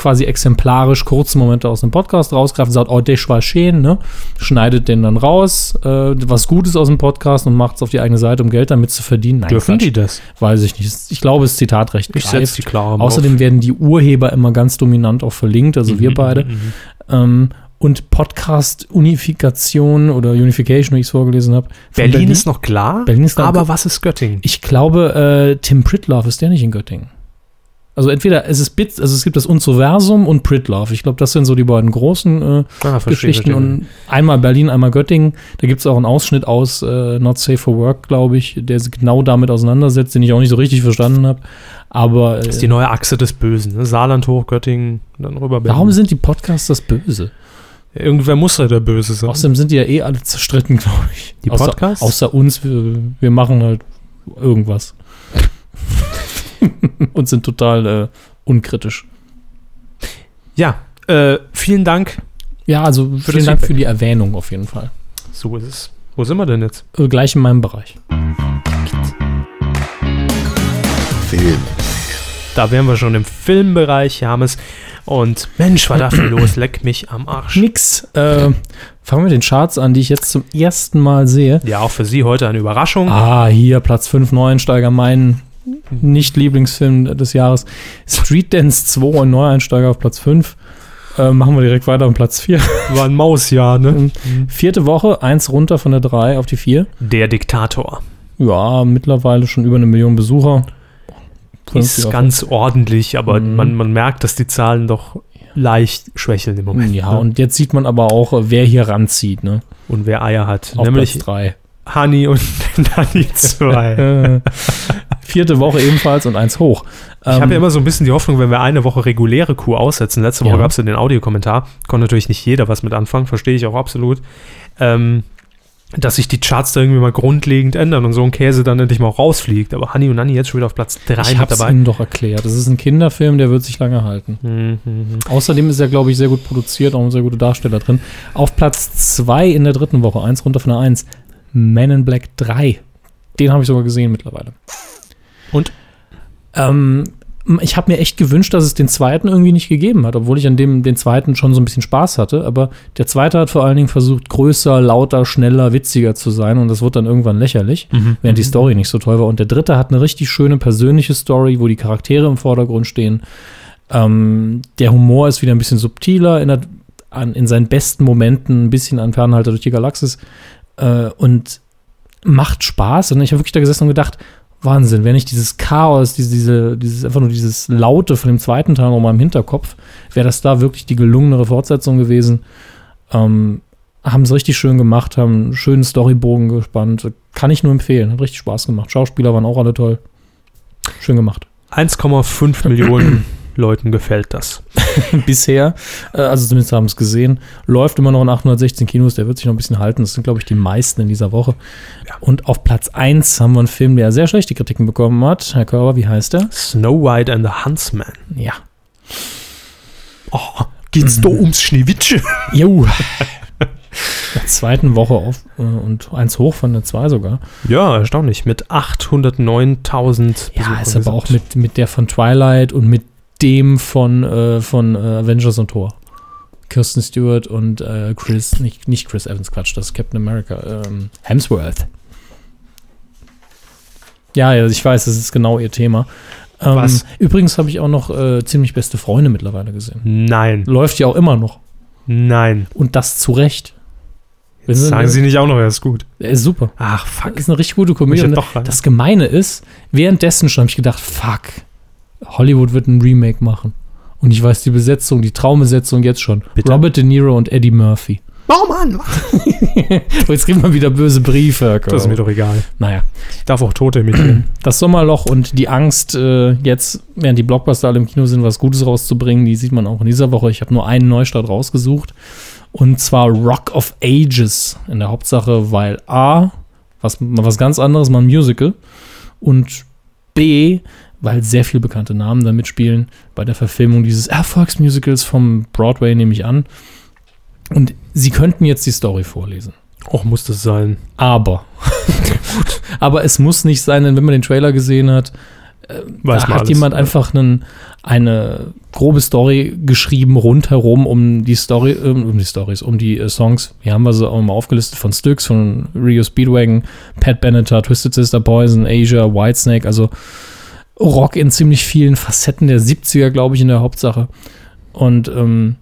quasi exemplarisch kurze Momente aus dem Podcast rausgreift sagt, oh, das war schön, ne? Schneidet den dann raus, äh, was Gutes aus dem Podcast und macht es auf die eigene Seite, um Geld damit zu verdienen. Nein, Dürfen Quatsch. die das? Weiß ich nicht. Ich glaube, das Zitatrecht Ich greift. die. Außerdem werden die Urheber immer ganz dominant auch verlinkt, also wir beide. Mhm. Ähm, und Podcast-Unifikation oder Unification, wie ich es vorgelesen habe. von Berlin, ist noch klar, Berlin ist aber was ist Göttingen? Ich glaube, äh, Tim Pritlove ist der nicht in Göttingen. Also entweder es ist Bit, also es gibt das Unsoversum und Pritlove. Ich glaube, das sind so die beiden großen äh, Ah, verstehe, Geschichten. verstehe. Und einmal Berlin, einmal Göttingen. Da gibt es auch einen Ausschnitt aus äh, Not Safe for Work, glaube ich, der sich genau damit auseinandersetzt, den ich auch nicht so richtig verstanden habe. Aber äh, Das ist die neue Achse des Bösen. Ne? Saarland hoch, Göttingen, dann rüber Berlin. warum sind die Podcasts das Böse? Irgendwer muss ja der Böse sein. Außerdem sind die ja eh alle zerstritten, glaube ich. Die außer, Podcasts? Außer uns, wir, wir machen halt irgendwas. Und sind total äh, unkritisch. Ja, äh, vielen Dank. Ja, also Für vielen Dank Feedback. für die Erwähnung auf jeden Fall. So ist es. Wo sind wir denn jetzt? Äh, gleich in meinem Bereich. Film, Da wären wir schon im Filmbereich, James. Und Mensch, war da viel los. Leck mich am Arsch. Nix. Äh, fangen wir mit den Charts an, die ich jetzt zum ersten Mal sehe. Ja, auch für Sie heute eine Überraschung. Ah, hier Platz 5 Neueinsteiger, mein Nicht-Lieblingsfilm des Jahres. Street Dance 2, ein Neueinsteiger auf Platz 5. Äh, machen wir direkt weiter auf Platz 4. War ein Mausjahr, ne? Vierte Woche, eins runter von der 3 auf die 4. Der Diktator. Ja, mittlerweile schon über eine Million Besucher. Ist ganz ordentlich, aber Mhm. man, man merkt, dass die Zahlen doch leicht schwächeln im Moment. Ja, ne? und jetzt sieht man aber auch, wer hier ranzieht, ne? und wer Eier hat. Auf nämlich Platz 3. Honey und Honey 2. Äh, vierte Woche ebenfalls und eins hoch. Ich habe Ähm, ja immer so ein bisschen die Hoffnung, wenn wir eine Woche reguläre Kuh aussetzen. Letzte Woche Ja. gab es ja den Audiokommentar. Konnte natürlich nicht jeder was mit anfangen, verstehe ich auch absolut. Ähm, dass sich die Charts da irgendwie mal grundlegend ändern und so ein Käse dann endlich mal rausfliegt. Aber Honey und Nanny jetzt schon wieder auf Platz 3 ich mit dabei. Ihnen doch erklärt. Das ist ein Kinderfilm, der wird sich lange halten. Mhm, mhm. Außerdem ist er, glaube ich, sehr gut produziert, auch sehr gute Darsteller drin. Auf Platz 2 in der dritten Woche, eins runter von der 1, Men in Black 3. Den habe ich sogar gesehen mittlerweile. Und? Ähm, ich habe mir echt gewünscht, dass es den zweiten irgendwie nicht gegeben hat, obwohl ich an dem den zweiten schon so ein bisschen Spaß hatte. Aber der zweite hat vor allen Dingen versucht, größer, lauter, schneller, witziger zu sein und das wurde dann irgendwann lächerlich, Mhm. während die Story nicht so toll war. Und der dritte hat eine richtig schöne persönliche Story, wo die Charaktere im Vordergrund stehen. Ähm, der Humor ist wieder ein bisschen subtiler, erinnert an, in seinen besten Momenten ein bisschen an Fernhalter durch die Galaxis äh, und macht Spaß. Und ich habe wirklich da gesessen und gedacht, Wahnsinn, wenn nicht dieses Chaos, diese, diese, dieses, einfach nur dieses Laute von dem zweiten Teil noch mal im Hinterkopf, wäre das da wirklich die gelungenere Fortsetzung gewesen. Ähm, haben es richtig schön gemacht, haben einen schönen Storybogen gespannt. Kann ich nur empfehlen. Hat richtig Spaß gemacht. Schauspieler waren auch alle toll. Schön gemacht. 1,5 Millionen Leuten gefällt das. Bisher, äh, also zumindest haben es gesehen, läuft immer noch in 816 Kinos, der wird sich noch ein bisschen halten. Das sind, glaube ich, die meisten in dieser Woche. Und auf Platz 1 haben wir einen Film, der sehr schlechte Kritiken bekommen hat. Herr Körber, wie heißt der? Snow White and the Huntsman. Ja. Oh, geht's da ums Schneewittchen? Jo. der zweiten Woche auf äh, und eins hoch von der 2 sogar. Ja, erstaunlich. Mit 809.000 Ja, ist aber auch mit, mit der von Twilight und mit dem von, äh, von äh, Avengers und Thor. Kirsten Stewart und äh, Chris, nicht, nicht Chris Evans, Quatsch, das ist Captain America, ähm, Hemsworth. Ja, ja, ich weiß, das ist genau ihr Thema. Ähm, Was? Übrigens habe ich auch noch äh, ziemlich beste Freunde mittlerweile gesehen. Nein, Läuft ja auch immer noch. nein. Und das zu Recht. Jetzt sagen Sie nicht auch noch, er ist gut. Er ist super. Ach, fuck. Ist eine richtig gute Komödie. Das Gemeine ist, währenddessen schon habe ich gedacht, fuck, Hollywood wird ein Remake machen. Und ich weiß die Besetzung, die Traumbesetzung jetzt schon. Bitte? Robert De Niro und Eddie Murphy. Baumann! Oh, Jetzt kriegen wir wieder böse Briefe. Das ist mir doch egal. Naja, Ich darf auch Tote imitieren. das Sommerloch und die Angst, äh, jetzt, während die Blockbuster alle im Kino sind, was Gutes rauszubringen, die sieht man auch in dieser Woche. Ich habe nur einen Neustart rausgesucht. Und zwar Rock of Ages in der Hauptsache, weil A, was, was ganz anderes, mal ein Musical. Und B, weil sehr viele bekannte Namen da mitspielen bei der Verfilmung dieses Erfolgsmusicals vom Broadway, nehme ich an. Und sie könnten jetzt die Story vorlesen. Och, muss das sein. Aber. aber es muss nicht sein, denn wenn man den Trailer gesehen hat, Weiß da hat alles. jemand einfach einen, eine grobe Story geschrieben rundherum um die Story, ähm, um die Stories, um die äh, Songs. Hier haben wir sie auch mal aufgelistet von Styx, von Rio Speedwagon, Pat Benatar, Twisted Sister Poison, Asia, Whitesnake, also Rock in ziemlich vielen Facetten der 70er, glaube ich, in der Hauptsache. Und ähm,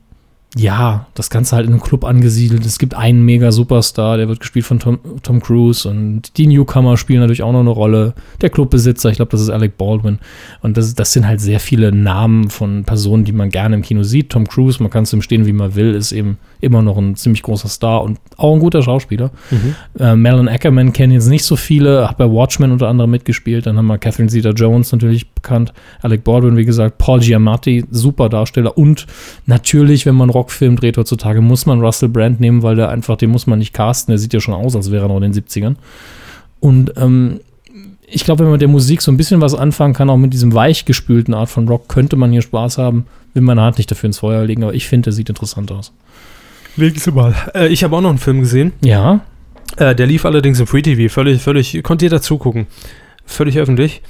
ja, das Ganze halt in einem Club angesiedelt. Es gibt einen mega Superstar, der wird gespielt von Tom, Tom Cruise und die Newcomer spielen natürlich auch noch eine Rolle. Der Clubbesitzer, ich glaube, das ist Alec Baldwin. Und das, das sind halt sehr viele Namen von Personen, die man gerne im Kino sieht. Tom Cruise, man kann es ihm stehen, wie man will, ist eben immer noch ein ziemlich großer Star und auch ein guter Schauspieler. Äh, Malin Ackerman kennen jetzt nicht so viele, hat bei Watchmen unter anderem mitgespielt. Dann haben wir Catherine Zeta-Jones natürlich bekannt, Alec Baldwin, wie gesagt, Paul Giamatti, super Darsteller. Und natürlich, wenn man Rockfilm dreht heutzutage, muss man Russell Brand nehmen, weil der einfach, den muss man nicht casten. Der sieht ja schon aus, als wäre er noch in den 70ern. Und ähm, ich glaube, wenn man mit der Musik so ein bisschen was anfangen kann, auch mit diesem weichgespülten Art von Rock, könnte man hier Spaß haben. Will meine Hand nicht dafür ins Feuer legen, aber ich finde, der sieht interessant aus. Legen Sie mal. Äh, ich habe auch noch einen Film gesehen. Ja, Äh, der lief allerdings im Free TV. Völlig, völlig, konnte jeder zugucken. Völlig öffentlich.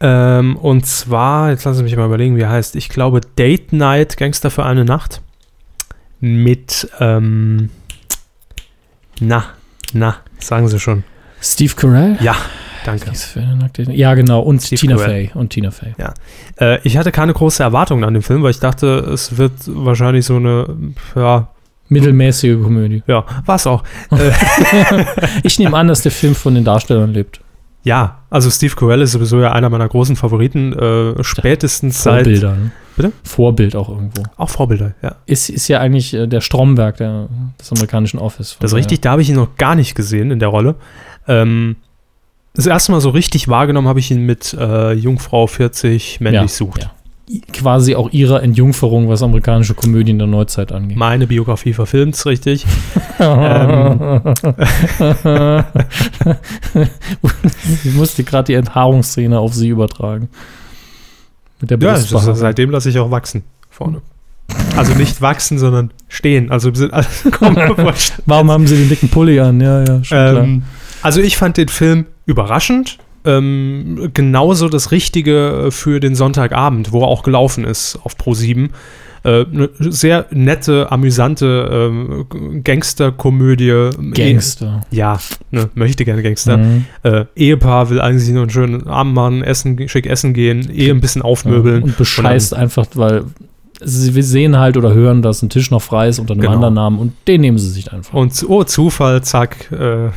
Ähm, und zwar, jetzt lassen Sie mich mal überlegen, wie er heißt. Ich glaube, Date Night, Gangster für eine Nacht. Mit, ähm, na, na, sagen Sie schon. Steve Carell? Ja, danke. Ja, genau. Und Steve Tina Carell. Fey. Und Tina Fey. Äh, ich hatte keine große Erwartung an dem Film, weil ich dachte, es wird wahrscheinlich so eine, ja, Mittelmäßige Komödie. ja, war es auch. Ich nehme an, dass der Film von den Darstellern lebt. Ja, also Steve Carell ist sowieso ja einer meiner großen Favoriten, äh, spätestens seit, Vorbilder. Ne? Bitte? Vorbild auch irgendwo. auch Vorbilder, ja. Ist, ist ja eigentlich äh, der Stromberg der, des amerikanischen Office. Das ist richtig, da habe ich ihn noch gar nicht gesehen in der Rolle. Ähm, das erste Mal so richtig wahrgenommen habe ich ihn mit äh, Jungfrau 40 männlich Ja, sucht. ja. Quasi auch ihrer Entjungferung, was amerikanische Komödien der Neuzeit angeht. Meine Biografie verfilmt, richtig. Ähm. ich musste gerade die Enthaarungsszene auf sie übertragen. Mit der Ja, ist, seitdem lasse ich auch wachsen vorne. Also nicht wachsen, sondern stehen. Also, also komm. Warum haben sie den dicken Pulli an? Ja, ja, schon ähm, also ich fand den Film überraschend. Ähm, genauso das Richtige für den Sonntagabend, wo er auch gelaufen ist auf Pro 7. Äh, eine sehr nette, amüsante ähm, Gangsterkomödie. Gangster. Eh, ja, ne, möchte gerne Gangster. Mhm. Äh, Ehepaar will eigentlich nur einen schönen Abend machen, essen, schick essen gehen, Ehe ein bisschen aufmöbeln. Und bescheißt einfach, weil sie wir sehen halt oder hören, dass ein Tisch noch frei ist unter einem Genau. anderen Namen und den nehmen sie sich einfach. Und oh, Zufall, zack, äh,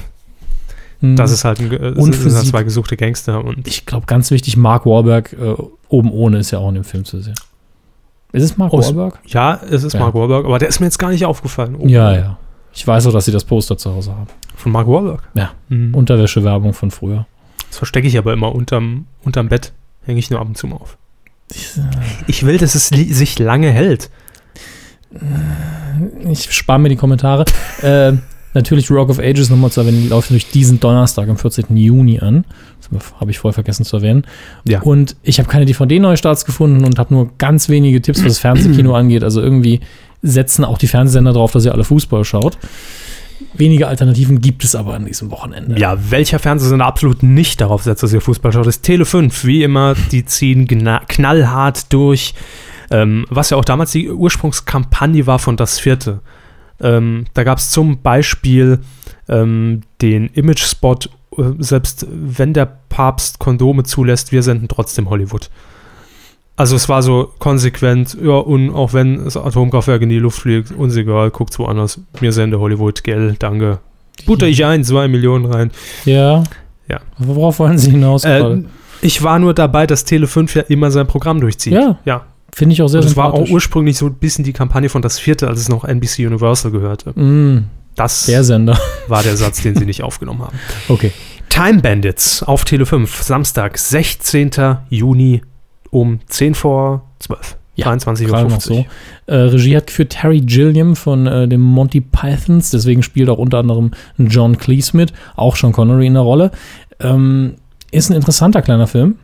Mhm. das ist halt ein, Und sind halt Physik. zwei gesuchte Gangster und ich glaube, ganz wichtig, Mark Wahlberg äh, oben ohne ist ja auch in dem Film zu sehen. Ist es Mark Oh, Wahlberg? ja, es ist Ja. Mark Wahlberg, aber der ist mir jetzt gar nicht aufgefallen. Oh, Ja, ja. Ich weiß auch, dass sie das Poster zu Hause haben. Von Mark Wahlberg. Ja. Mhm. Unterwäschewerbung von früher. Das verstecke ich aber immer unterm, unterm Bett. Hänge ich nur ab und zu mal auf. Ich will, dass es sich lange hält. Ich spare mir die Kommentare. äh, natürlich Rock of Ages nochmal zu erwähnen, die läuft natürlich diesen Donnerstag am 14. Juni an. Das habe ich vorher vergessen zu erwähnen. Ja. Und ich habe keine DVD-Neustarts gefunden und habe nur ganz wenige Tipps, was das Fernsehkino angeht. Also irgendwie setzen auch die Fernsehsender drauf, dass ihr alle Fußball schaut. Wenige Alternativen gibt es aber an diesem Wochenende. Ja, welcher Fernsehsender absolut nicht darauf setzt, dass ihr Fußball schaut, ist Tele 5. Wie immer, die ziehen knallhart durch. Ähm, was ja auch damals die Ursprungskampagne war von Das Vierte. Ähm, da gab es zum Beispiel ähm, den Image-Spot, äh, selbst wenn der Papst Kondome zulässt, wir senden trotzdem Hollywood. Also es war so konsequent, ja, und auch wenn das Atomkraftwerk in die Luft fliegt, uns egal, guckt's woanders. Mir sende Hollywood, gell, danke. Butter ich ein, zwei Millionen rein. Ja. Ja. Worauf wollen Sie hinaus? Äh, ich war nur dabei, dass Tele 5 ja immer sein Programm durchzieht. Ja. Ja. Finde ich auch sehr Und es war auch ursprünglich so ein bisschen die Kampagne von das vierte, als es noch NBC Universal gehörte. Mm, Das der Sender. war der Satz, den sie nicht aufgenommen haben. Okay. Time Bandits auf Tele 5, Samstag, 16. Juni um 10 vor 12. Ja, 23.50 Gerade Uhr. noch so. Äh, Regie hat geführt Terry Gilliam von äh, dem Monty Pythons, deswegen spielt auch unter anderem John Cleese mit, auch Sean Connery in der Rolle. Ähm, ist ein interessanter kleiner Film,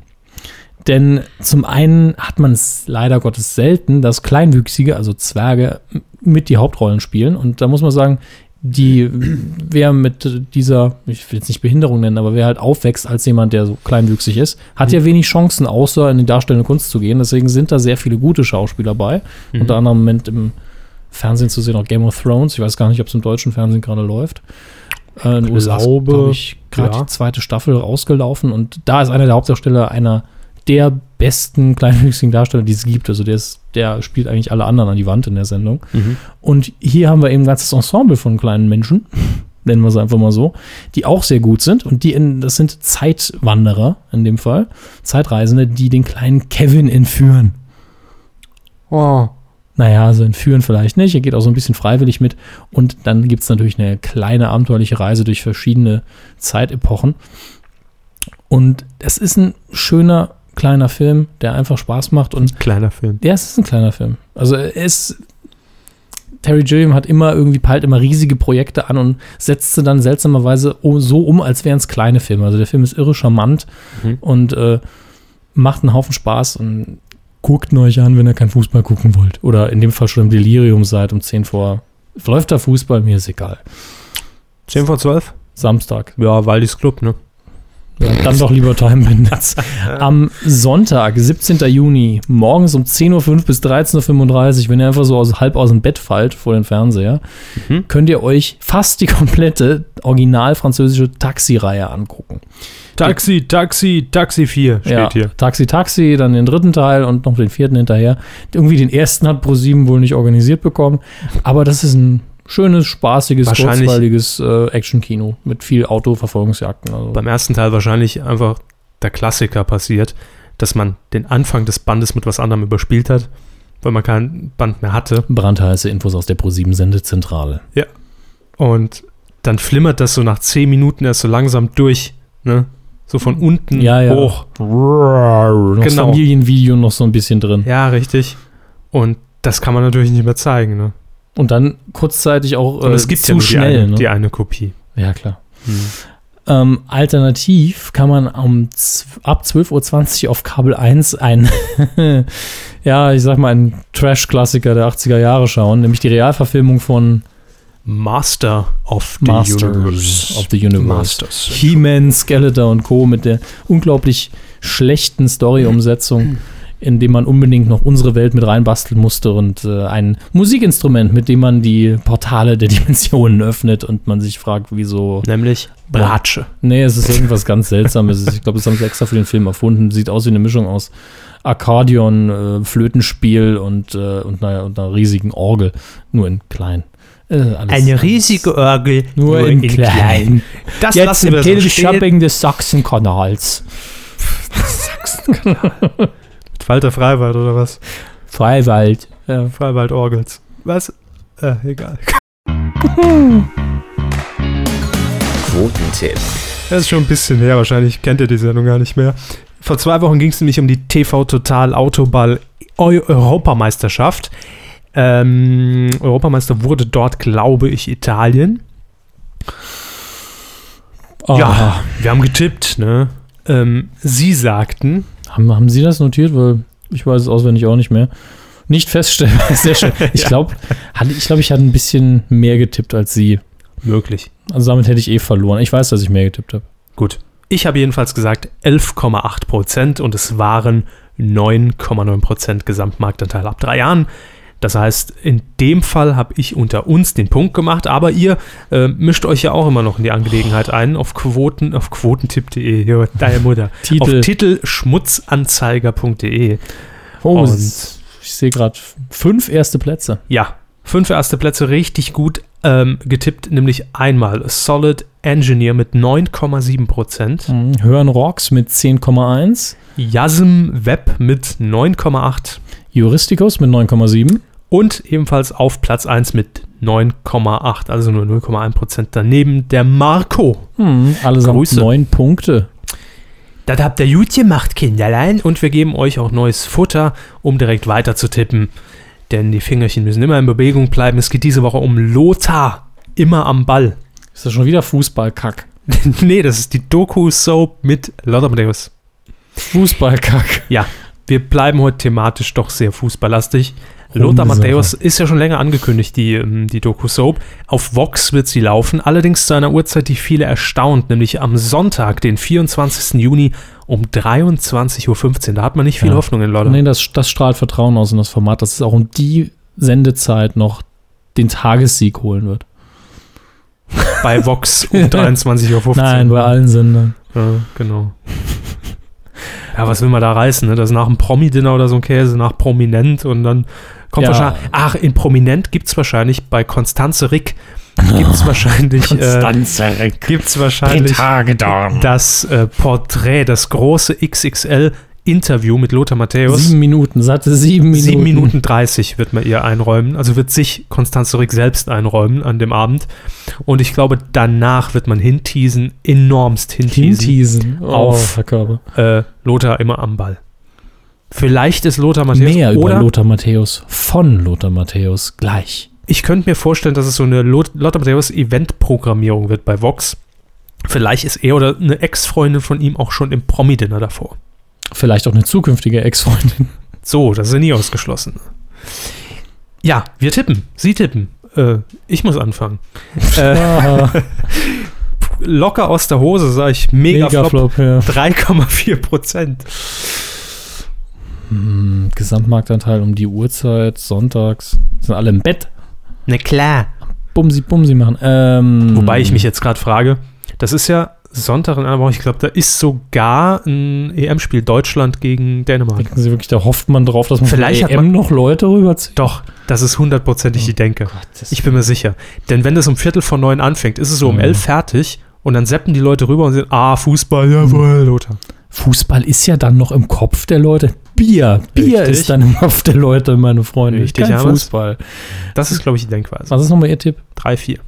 denn zum einen hat man es leider Gottes selten, dass Kleinwüchsige, also Zwerge, mit die Hauptrollen spielen. Und da muss man sagen, die, wer mit dieser, ich will jetzt nicht Behinderung nennen, aber wer halt aufwächst als jemand, der so kleinwüchsig ist, hat ja wenig Chancen, außer in die darstellende Kunst zu gehen. Deswegen sind da sehr viele gute Schauspieler bei. Mhm. Unter anderem im Moment im Fernsehen zu sehen auch Game of Thrones. Ich weiß gar nicht, ob es im deutschen Fernsehen gerade läuft. Äh, in USA glaube ich, gerade ja. die zweite Staffel rausgelaufen und da ist einer der Hauptdarsteller einer der besten kleinwüchsigen Darsteller, die es gibt. Also der, ist, der spielt eigentlich alle anderen an die Wand in der Sendung. Mhm. Und hier haben wir eben ein ganzes Ensemble von kleinen Menschen, nennen wir es einfach mal so, die auch sehr gut sind. Und die in, das sind Zeitwanderer in dem Fall, Zeitreisende, die den kleinen Kevin entführen. Oh. Naja, also entführen vielleicht nicht. Er geht auch so ein bisschen freiwillig mit. Und dann gibt es natürlich eine kleine abenteuerliche Reise durch verschiedene Zeitepochen. Und es ist ein schöner kleiner Film, der einfach Spaß macht. Und Kleiner Film. ja, es ist ein kleiner Film. Also ist. Terry Gilliam hat immer irgendwie peilt immer riesige Projekte an und setzt sie dann seltsamerweise so um, als wären es kleine Filme. Also der Film ist irre charmant Mhm. und äh, macht einen Haufen Spaß und guckt ihn euch an, wenn ihr kein Fußball gucken wollt. Oder in dem Fall schon im Delirium seid um 10 vor. Läuft da Fußball? Mir ist egal. 10 vor 12? Samstag. Ja, Waldis Club, ne? Dann doch lieber Time Bandits. Am Sonntag, 17. Juni, morgens um 10.05 Uhr bis 13.35 Uhr, wenn ihr einfach so aus, halb aus dem Bett fallt vor den Fernseher, Mhm. könnt ihr euch fast die komplette original französische Taxi-Reihe angucken. Taxi, Taxi, Taxi 4 steht ja, hier. Taxi, Taxi, dann den dritten Teil und noch den vierten hinterher. Irgendwie den ersten hat ProSieben wohl nicht organisiert bekommen, aber das ist ein schönes, spaßiges, kurzweiliges äh, Action-Kino mit viel Autoverfolgungsjagden. Also. Beim ersten Teil wahrscheinlich einfach der Klassiker passiert, dass man den Anfang des Bandes mit was anderem überspielt hat, weil man kein Band mehr hatte. Brandheiße Infos aus der ProSieben-Sendezentrale. Und dann flimmert das so nach 10 Minuten erst so langsam durch, ne? So von unten Ja, ja. hoch. Noch das Genau. Familienvideo noch so ein bisschen drin. Ja, richtig. Und das kann man natürlich nicht mehr zeigen, ne? Und dann kurzzeitig auch äh, es gibt zu ja nur die, schnell. eine, ne? die eine Kopie. Ja, klar. Ähm, alternativ kann man um ab 12.20 Uhr auf Kabel 1 ein, ja, ich sag mal, einen Trash-Klassiker der 80er Jahre schauen, nämlich die Realverfilmung von Master of the Masters Universe. of the Universe. He-Man, Skeletor und Co. mit der unglaublich schlechten Story-Umsetzung, in dem man unbedingt noch unsere Welt mit reinbasteln musste und äh, ein Musikinstrument, mit dem man die Portale der Dimensionen öffnet und man sich fragt, wieso. Nämlich Bratsche. Nee, es ist irgendwas ganz Seltsames. Ich glaube, das haben sie extra für den Film erfunden. Sieht aus wie eine Mischung aus Akkordeon, äh, Flötenspiel und, äh, und, einer, und einer riesigen Orgel. Nur in klein. Äh, alles- riesige Orgel, Nur, in, klein. Das Jetzt lassen im wir so stehen. Teleshopping des Sachsenkanals. Walter Freiwald oder was? Freiwald. Ja. Freiwald Orgels. Was? Äh, egal. Quotentipp. Das ist schon ein bisschen her, wahrscheinlich kennt ihr die Sendung gar nicht mehr. Vor zwei Wochen ging es nämlich um die TV Total Autoball Eu Europameisterschaft. Ähm, Europameister wurde dort, glaube ich, Italien. Ah, Ja, wir haben getippt, ne? Ähm, sie sagten, Haben, haben Sie das notiert? Weil ich weiß es auswendig auch nicht mehr. Nicht feststellbar. Sehr schön. Ich glaube, ich, glaub, ich hatte ein bisschen mehr getippt als Sie. möglich. Also damit hätte ich eh verloren. Ich weiß, dass ich mehr getippt habe. Gut. Ich habe jedenfalls gesagt 11,8 Prozent und es waren 9,9 Prozent Gesamtmarktanteil ab drei Jahren. Das heißt, in dem Fall habe ich unter uns den Punkt gemacht, aber ihr äh, mischt euch ja auch immer noch in die Angelegenheit ein auf Quoten, auf quotentipp.de, deine Mutter. Titel. Auf titelschmutzanzeiger.de. Oh, Und- ich sehe gerade fünf erste Plätze. Ja, fünf erste Plätze richtig gut ähm, getippt, nämlich einmal Solid Engineer mit 9,7 Prozent, Mhm. Hören Rocks mit 10,1. Yasm Web mit 9,8 Juristicus mit 9,7. Und ebenfalls auf Platz 1 mit 9,8, also nur 0,1% daneben der Marco. Hm, allesamt Grüße. 9 Punkte. Das habt ihr gut gemacht, Kinderlein. Und wir geben euch auch neues Futter, um direkt weiter zu tippen. Denn die Fingerchen müssen immer in Bewegung bleiben. Es geht diese Woche um Lothar. Immer am Ball. Ist das schon wieder Fußballkack? nee, das ist die Doku-Soap mit Lothar Matthäus. Fußballkack. Ja, wir bleiben heute thematisch doch sehr fußballlastig. Lothar. Matthäus ist ja schon länger angekündigt, die, ähm, die Doku-Soap. Auf Vox wird sie laufen, allerdings zu einer Uhrzeit, die viele erstaunt, nämlich am Sonntag, den 24. Juni um 23.15 Uhr. Da hat man nicht viel Ja. Hoffnung in Leute. Nee, das, das strahlt Vertrauen aus in das Format, dass es auch um die Sendezeit noch den Tagessieg holen wird. Bei Vox um 23.15 Uhr. Nein, bei allen Sendern. Ja, genau. Ja, was will man da reißen? Ne? Das ist nach einem Promi-Dinner oder so ein Käse, nach Prominent und dann kommt Ja. wahrscheinlich. Ach, in Prominent gibt es wahrscheinlich bei Konstanze Rick gibt es wahrscheinlich. Äh, gibt es wahrscheinlich das äh, Porträt, das große XXL-Interview mit Lothar Matthäus. Sieben Minuten, satte sieben Minuten. 7 Minuten 30 wird man ihr einräumen. Also wird sich Konstanze Rick selbst einräumen an dem Abend. Und ich glaube, danach wird man hinteasen, enormst hinteasen. Hinteasen. Oh, Auf-. Äh, Lothar immer am Ball. Vielleicht ist Lothar Matthäus Mehr über Lothar Matthäus von Lothar Matthäus gleich. ich könnte mir vorstellen, dass es so eine Lot Lothar Matthäus Event-Programmierung wird bei Vox. Vielleicht ist er oder eine Ex-Freundin von ihm auch schon im Promi-Dinner davor. Vielleicht auch eine zukünftige Ex-Freundin. So, das ist ja nie ausgeschlossen. Ja, wir tippen. Sie tippen. Äh, ich muss anfangen. Äh, locker aus der Hose, sage ich. Mega, Mega flop. Flop, ja. 3,4 Prozent. Hm, Gesamtmarktanteil um die Uhrzeit, sonntags. Sind alle im Bett. Na klar. Bumsi, bumsi machen. Ähm, Wobei ich mich jetzt gerade frage, das ist ja Sonntag in einer Woche. Ich glaube, da ist sogar ein EM-Spiel Deutschland gegen Dänemark. Denken Sie wirklich, da hofft man drauf, dass man Vielleicht EM man- noch Leute rüberzieht? Doch, das ist hundertprozentig die Denke. Ich bin mir sicher. Denn wenn das um Viertel vor neun anfängt, ist es so um Mhm. elf fertig und dann seppen die Leute rüber und sagen, ah, Fußball, jawohl, Lothar. Fußball ist ja dann noch im Kopf der Leute. Bier. Bier Richtig. ist dann im Kopf der Leute, meine Freunde. Richtig, Kein. Fußball. Das ist, glaube ich, die Denkweise. Was ist nochmal Ihr Tipp? Drei, vier.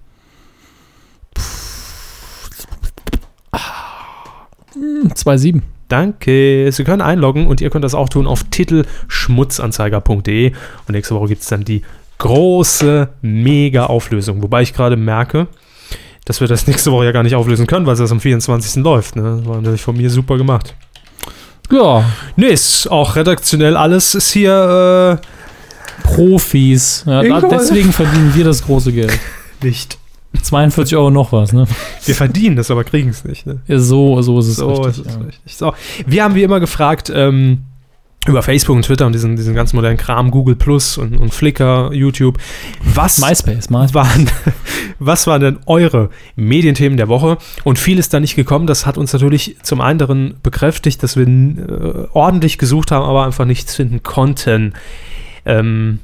Hm, 2,7. Danke. Sie können einloggen und ihr könnt das auch tun auf titelschmutzanzeiger.de. Und nächste Woche gibt es dann die große, mega Auflösung. Wobei ich gerade merke, dass wir das nächste Woche ja gar nicht auflösen können, weil es am 24. läuft. Ne? Das war natürlich von mir super gemacht. Ja, Nee, ist auch redaktionell alles ist hier Profis. Ja, deswegen verdienen wir das große Geld. äh, nicht. 42 Euro noch was, ne? Wir verdienen das, aber kriegen es nicht. Ne? Ja, so, so ist es So richtig. ist es ja. richtig. So. Wir haben wie immer gefragt, ähm, über Facebook und Twitter und diesen, diesen ganz modernen Kram, Google Plus und, und Flickr, YouTube. Was MySpace, MySpace. waren, was waren denn eure Medienthemen der Woche? Und viel ist da nicht gekommen. Das hat uns natürlich zum anderen bekräftigt, dass wir äh, ordentlich gesucht haben, aber einfach nichts finden konnten. Ähm,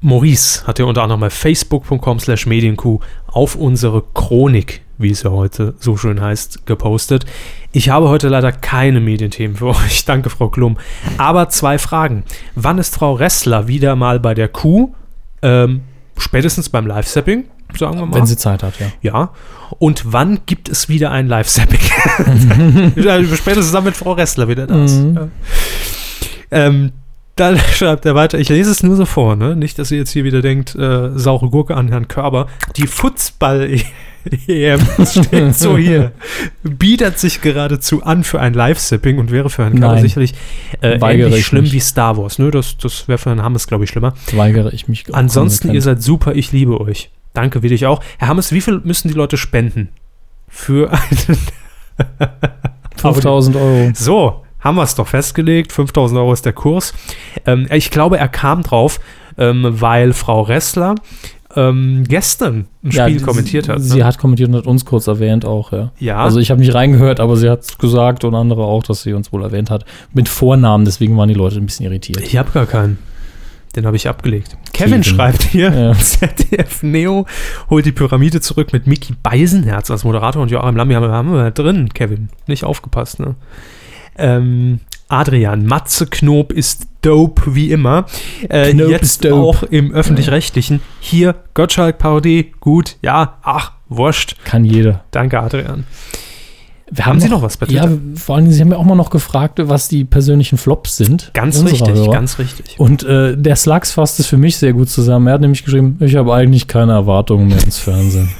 Maurice hat ja unter anderem bei facebook.com slash medienkuh auf unsere Chronik, wie es ja heute so schön heißt, gepostet. Ich habe heute leider keine Medienthemen für euch. Danke, Frau Klum. Aber zwei Fragen. Wann ist Frau Ressler wieder mal bei der Kuh? Ähm, spätestens beim Live-Sapping, sagen wir mal. Wenn sie Zeit hat, ja. ja. Und wann gibt es wieder ein Live-Sapping? Spätestens dann, wenn Frau Ressler wieder da ist. Mhm. Ja. Ähm, dann schreibt er weiter, ich lese es nur so vor, ne? Nicht, dass ihr jetzt hier wieder denkt, äh, saure Gurke an Herrn Körber. Die Fußball-EM steht so hier. Bietet sich geradezu an für ein Live-Sipping und wäre für Herrn Nein. sicherlich äh, ähnlich ich schlimm mich. wie Star Wars. Ne? Das, das wäre für Herrn Hammes, glaube ich, schlimmer. Weigere ich mich. Ansonsten, ihr seid super, ich liebe euch. Danke, will ich auch. Herr Hammes, wie viel müssen die Leute spenden? Für einen. 5000 Euro. So, haben wir es doch festgelegt. 5000 Euro ist der Kurs. Ähm, ich glaube, er kam drauf, ähm, weil Frau Ressler ähm, gestern ein Ja, Spiel kommentiert hat. Sie ne? hat kommentiert und hat uns kurz erwähnt auch, ja. ja, Also ich habe nicht reingehört, aber sie hat gesagt und andere auch, dass sie uns wohl erwähnt hat. Mit Vornamen, deswegen waren die Leute ein bisschen irritiert. ich habe gar keinen. Den habe ich abgelegt. Kevin, Kevin. schreibt hier, Ja. ZDF Neo holt die Pyramide zurück mit Mickey Beisenherz als Moderator und Joachim haben haben wir drin, Kevin. Nicht aufgepasst, ne? Ähm, Adrian, Matze Knob ist dope wie immer. Äh, Knob jetzt ist dope. auch im Öffentlich-Rechtlichen. Hier, Gottschalk-Parodie, gut, ja, ach, wurscht. Kann jeder. Danke, Adrian. Wir Haben Sie noch was bei Ja, vor allen Dingen, Sie haben ja auch mal noch gefragt, was die persönlichen Flops sind. Ganz richtig, Hörer. ganz richtig. Und äh, der Slugs fasst es für mich sehr gut zusammen. Er hat nämlich geschrieben, ich habe eigentlich keine Erwartungen mehr ins Fernsehen.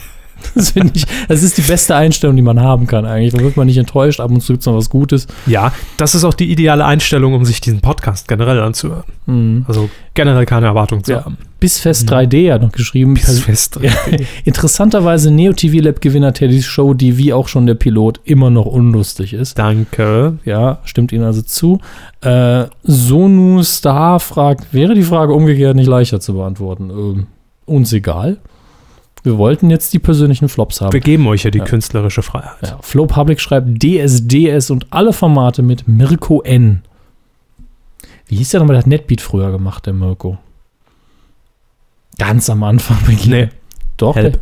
Das ich, das ist die beste Einstellung, die man haben kann eigentlich. Da wird man nicht enttäuscht, ab und zu gibt es noch was Gutes. Ja, das ist auch die ideale Einstellung, um sich diesen Podcast generell anzuhören. Mhm. Also generell keine Erwartung zu Ja. haben. Bisfest 3D hat noch geschrieben. Bis fest. Ja, interessanterweise Neo TV Lab Gewinner Teddys Show, die wie auch schon der Pilot immer noch unlustig ist. Danke. Ja, stimmt Ihnen also zu. Äh, Sonu Star fragt, wäre die Frage umgekehrt nicht leichter zu beantworten? Ähm, uns egal. Wir wollten jetzt die persönlichen Flops haben. Wir geben euch ja die Ja. künstlerische Freiheit. Ja, Flow Public schreibt DSDS und alle Formate mit Mirko N. Wie hieß der nochmal? Der hat Netbeat früher gemacht, der Mirko. Ganz am Anfang. Nee. Doch. Help. Der,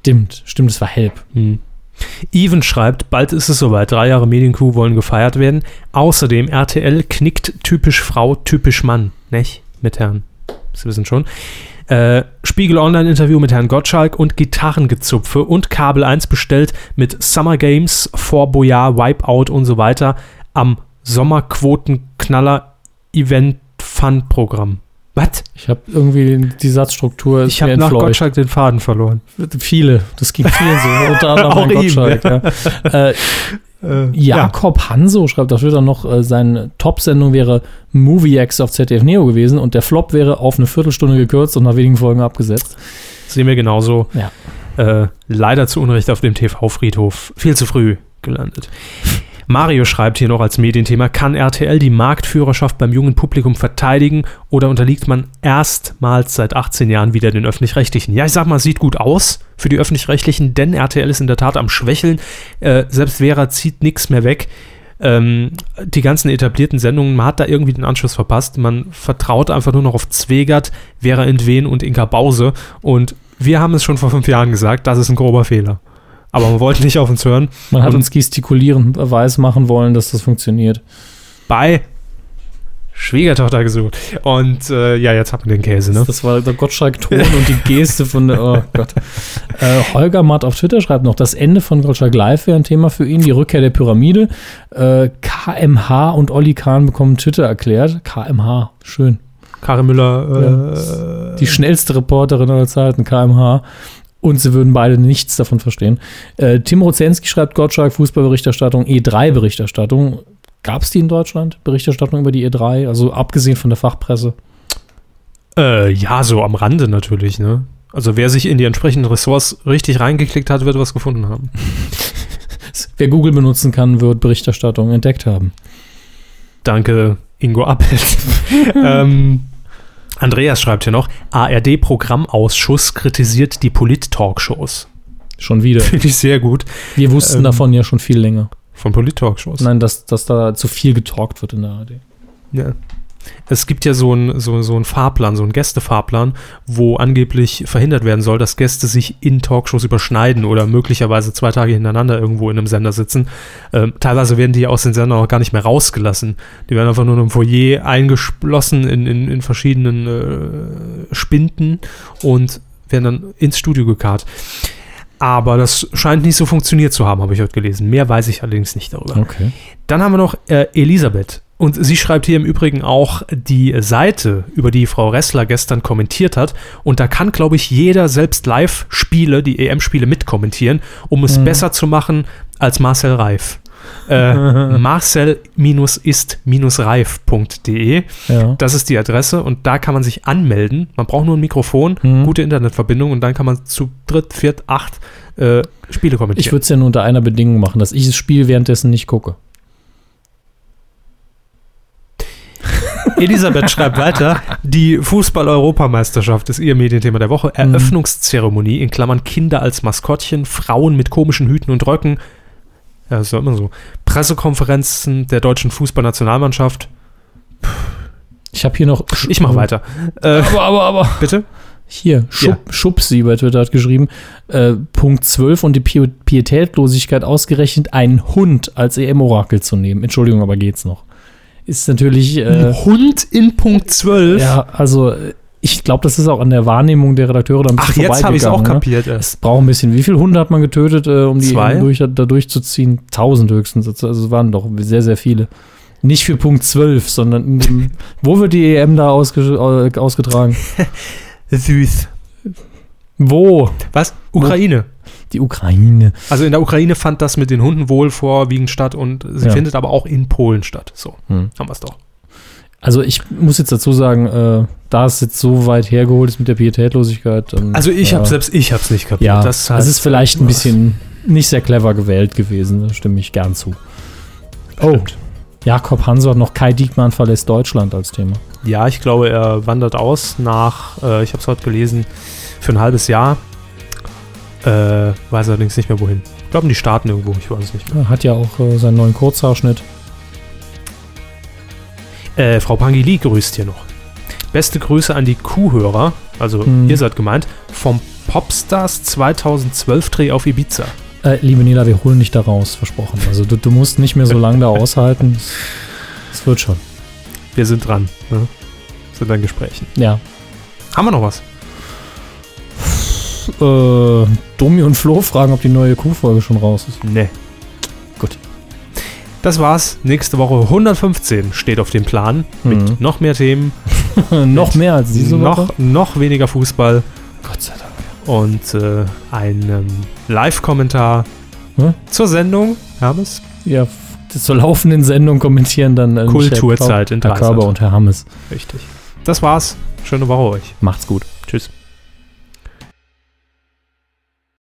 stimmt, stimmt, es war Help. Hm. Even schreibt, bald ist es soweit, drei Jahre Medienkuh wollen gefeiert werden. Außerdem, RTL knickt typisch Frau, typisch Mann, nicht? Mit Herrn, Sie wissen schon. Äh, Spiegel Online-Interview mit Herrn Gottschalk und Gitarrengezupfe und Kabel 1 bestellt mit Summer Games, Fort Boyard, Wipeout und so weiter am Sommerquotenknaller-Event-Fun-Programm. Was? Ich habe irgendwie die Satzstruktur Ich habe nach. Gottschalk den Faden verloren. Viele, das ging vielen so, unter anderem Auch Herrn ihm, Gottschalk. Ja. Äh, Äh, Jakob Hanso schreibt auf Twitter noch, äh, seine Top-Sendung wäre Movie X auf ZDF Neo gewesen und der Flop wäre auf eine Viertelstunde gekürzt und nach wenigen Folgen abgesetzt. Sehen wir genauso. Ja. Äh, leider zu Unrecht auf dem TV-Friedhof. Viel zu früh gelandet. Mario schreibt hier noch als Medienthema, kann RTL die Marktführerschaft beim jungen Publikum verteidigen oder unterliegt man erstmals seit 18 Jahren wieder den Öffentlich-Rechtlichen? Ja, ich sag mal, sieht gut aus für die Öffentlich-Rechtlichen, denn RTL ist in der Tat am Schwächeln. Äh, selbst Vera zieht nichts mehr weg. Ähm, die ganzen etablierten Sendungen, man hat da irgendwie den Anschluss verpasst. Man vertraut einfach nur noch auf Zwegert, Vera Entwen und Inka Bause. Und wir haben es schon vor fünf Jahren gesagt, das ist ein grober Fehler. Aber man wollte nicht auf uns hören. Man hat Und- uns gestikulieren weiß machen wollen, dass das funktioniert. Bei Schwiegertochter gesucht. Und äh, ja, jetzt hat man den Käse, ne? Das war der Gottschalk-Ton und die Geste von der, oh Gott. Äh, Holger Matt auf Twitter schreibt noch, das Ende von Gottschalk Live wäre ein Thema für ihn, die Rückkehr der Pyramide. Äh, KMH und Olli Kahn bekommen Twitter erklärt. KMH, schön. Karin Müller, äh, Die schnellste Reporterin aller Zeiten, KMH. Und sie würden beide nichts davon verstehen. Äh, Tim Rozenski schreibt Gottschalk, Fußballberichterstattung, E3-Berichterstattung. Gab es die in Deutschland? Berichterstattung über die E3? Also abgesehen von der Fachpresse. äh, ja, so am Rande natürlich, ne? Also wer sich in die entsprechenden Ressorts richtig reingeklickt hat, wird was gefunden haben. Wer Google benutzen kann, wird Berichterstattung entdeckt haben. Danke, Ingo Appelt. ähm, Andreas schreibt hier noch, ARD-Programmausschuss kritisiert die Polit-Talkshows. Schon wieder. Finde ich sehr gut. Wir wussten Ähm, davon ja schon viel länger. Von Polit-Talkshows. Nein, dass, dass da zu viel getalkt wird in der ARD. Ja. Es gibt ja so einen so, so Fahrplan, so einen Gästefahrplan, wo angeblich verhindert werden soll, dass Gäste sich in Talkshows überschneiden oder möglicherweise zwei Tage hintereinander irgendwo in einem Sender sitzen. Ähm, teilweise werden die aus den Sendern auch gar nicht mehr rausgelassen. Die werden einfach nur im Foyer eingeschlossen in, in, in verschiedenen äh, Spinden und werden dann ins Studio gekarrt. Aber das scheint nicht so funktioniert zu haben, habe ich heute gelesen. Mehr weiß ich allerdings nicht darüber. Okay. Dann haben wir noch äh, Elisabeth. Und sie schreibt hier im Übrigen auch die Seite, über die Frau Ressler gestern kommentiert hat. Und da kann, glaube ich, jeder selbst Live-Spiele, die EM-Spiele mitkommentieren, um es Mhm. besser zu machen als Marcel Reif. Äh, Marcel-ist-reif.de. Ja. Das ist die Adresse und da kann man sich anmelden. Man braucht nur ein Mikrofon, Mhm. gute Internetverbindung und dann kann man zu dritt, viert, acht äh, Spiele kommentieren. Ich würde es ja nur unter einer Bedingung machen, dass ich das Spiel währenddessen nicht gucke. Elisabeth schreibt weiter, die Fußball-Europameisterschaft ist ihr Medienthema der Woche. Eröffnungszeremonie, in Klammern Kinder als Maskottchen, Frauen mit komischen Hüten und Röcken. Ja, das ist doch immer so. Pressekonferenzen der deutschen Fußballnationalmannschaft. Ich habe hier noch. Ich mache weiter. Äh, Aber, aber, aber. bitte? Hier, Schub, Schubsi bei Twitter hat geschrieben, äh, Punkt 12 und die Pi Pietätlosigkeit ausgerechnet, einen Hund als EM-Orakel zu nehmen. Entschuldigung, aber geht's noch. Ist natürlich. Äh, Hund in Punkt 12. ja, also ich glaube, das ist auch an der Wahrnehmung der Redakteure dann ein Ach, bisschen jetzt habe ich es auch ne? kapiert. äh. Es braucht ein bisschen. Wie viele Hunde hat man getötet, äh, um die durch, da durchzuziehen? Tausend höchstens. Also es waren doch sehr, sehr viele. Nicht für Punkt 12, sondern dem, wo wird die EM da ausge, äh, ausgetragen? Süß. Wo? Was? Ukraine. Die Ukraine. Also in der Ukraine fand das mit den Hunden wohl vorwiegend statt und sie Ja. findet aber auch in Polen statt. So, Hm. haben wir es doch. Also ich muss jetzt dazu sagen, äh, da es jetzt so weit hergeholt ist mit der Pietätlosigkeit. dann, Also ich ja, habe selbst ich habe es nicht kapiert. Ja, das es ist vielleicht ein bisschen nicht sehr clever gewählt gewesen. Da stimme ich gern zu. Oh, Stimmt. Jakob Hanso hat noch Kai Diekmann verlässt Deutschland als Thema. Ja, ich glaube, er wandert aus nach, äh, ich habe es heute gelesen, für ein halbes Jahr. Äh, weiß allerdings nicht mehr wohin. Ich glaube, die Staaten irgendwo, ich weiß es nicht mehr. Hat ja auch äh, seinen neuen Kurzhaarschnitt. Äh, Frau Pangili grüßt hier noch. Beste Grüße an die Kuhhörer, also Hm. ihr seid gemeint, vom Popstars 2012 Dreh auf Ibiza. Äh, liebe Nela, wir holen dich da raus, versprochen. Also du, du musst nicht mehr so lange da aushalten. Es- Es wird schon. Wir sind dran. Ne? Sind an Gesprächen. Ja. Haben wir noch was? Äh, Domi und Flo fragen, ob die neue Kuhfolge schon raus ist. Nee. Gut. Das war's. Nächste Woche 115 steht auf dem Plan. Mhm. Mit noch mehr Themen, noch mehr als diese Woche. noch, noch weniger Fußball Gott sei Dank. und äh, einem Live-Kommentar Hm? zur Sendung. Hermes? Ja, zur laufenden Sendung kommentieren dann äh, Kulturzeit in Herr. Körber und Herr Hammes. Richtig. Das war's. Schöne Woche euch. Macht's gut. Tschüss.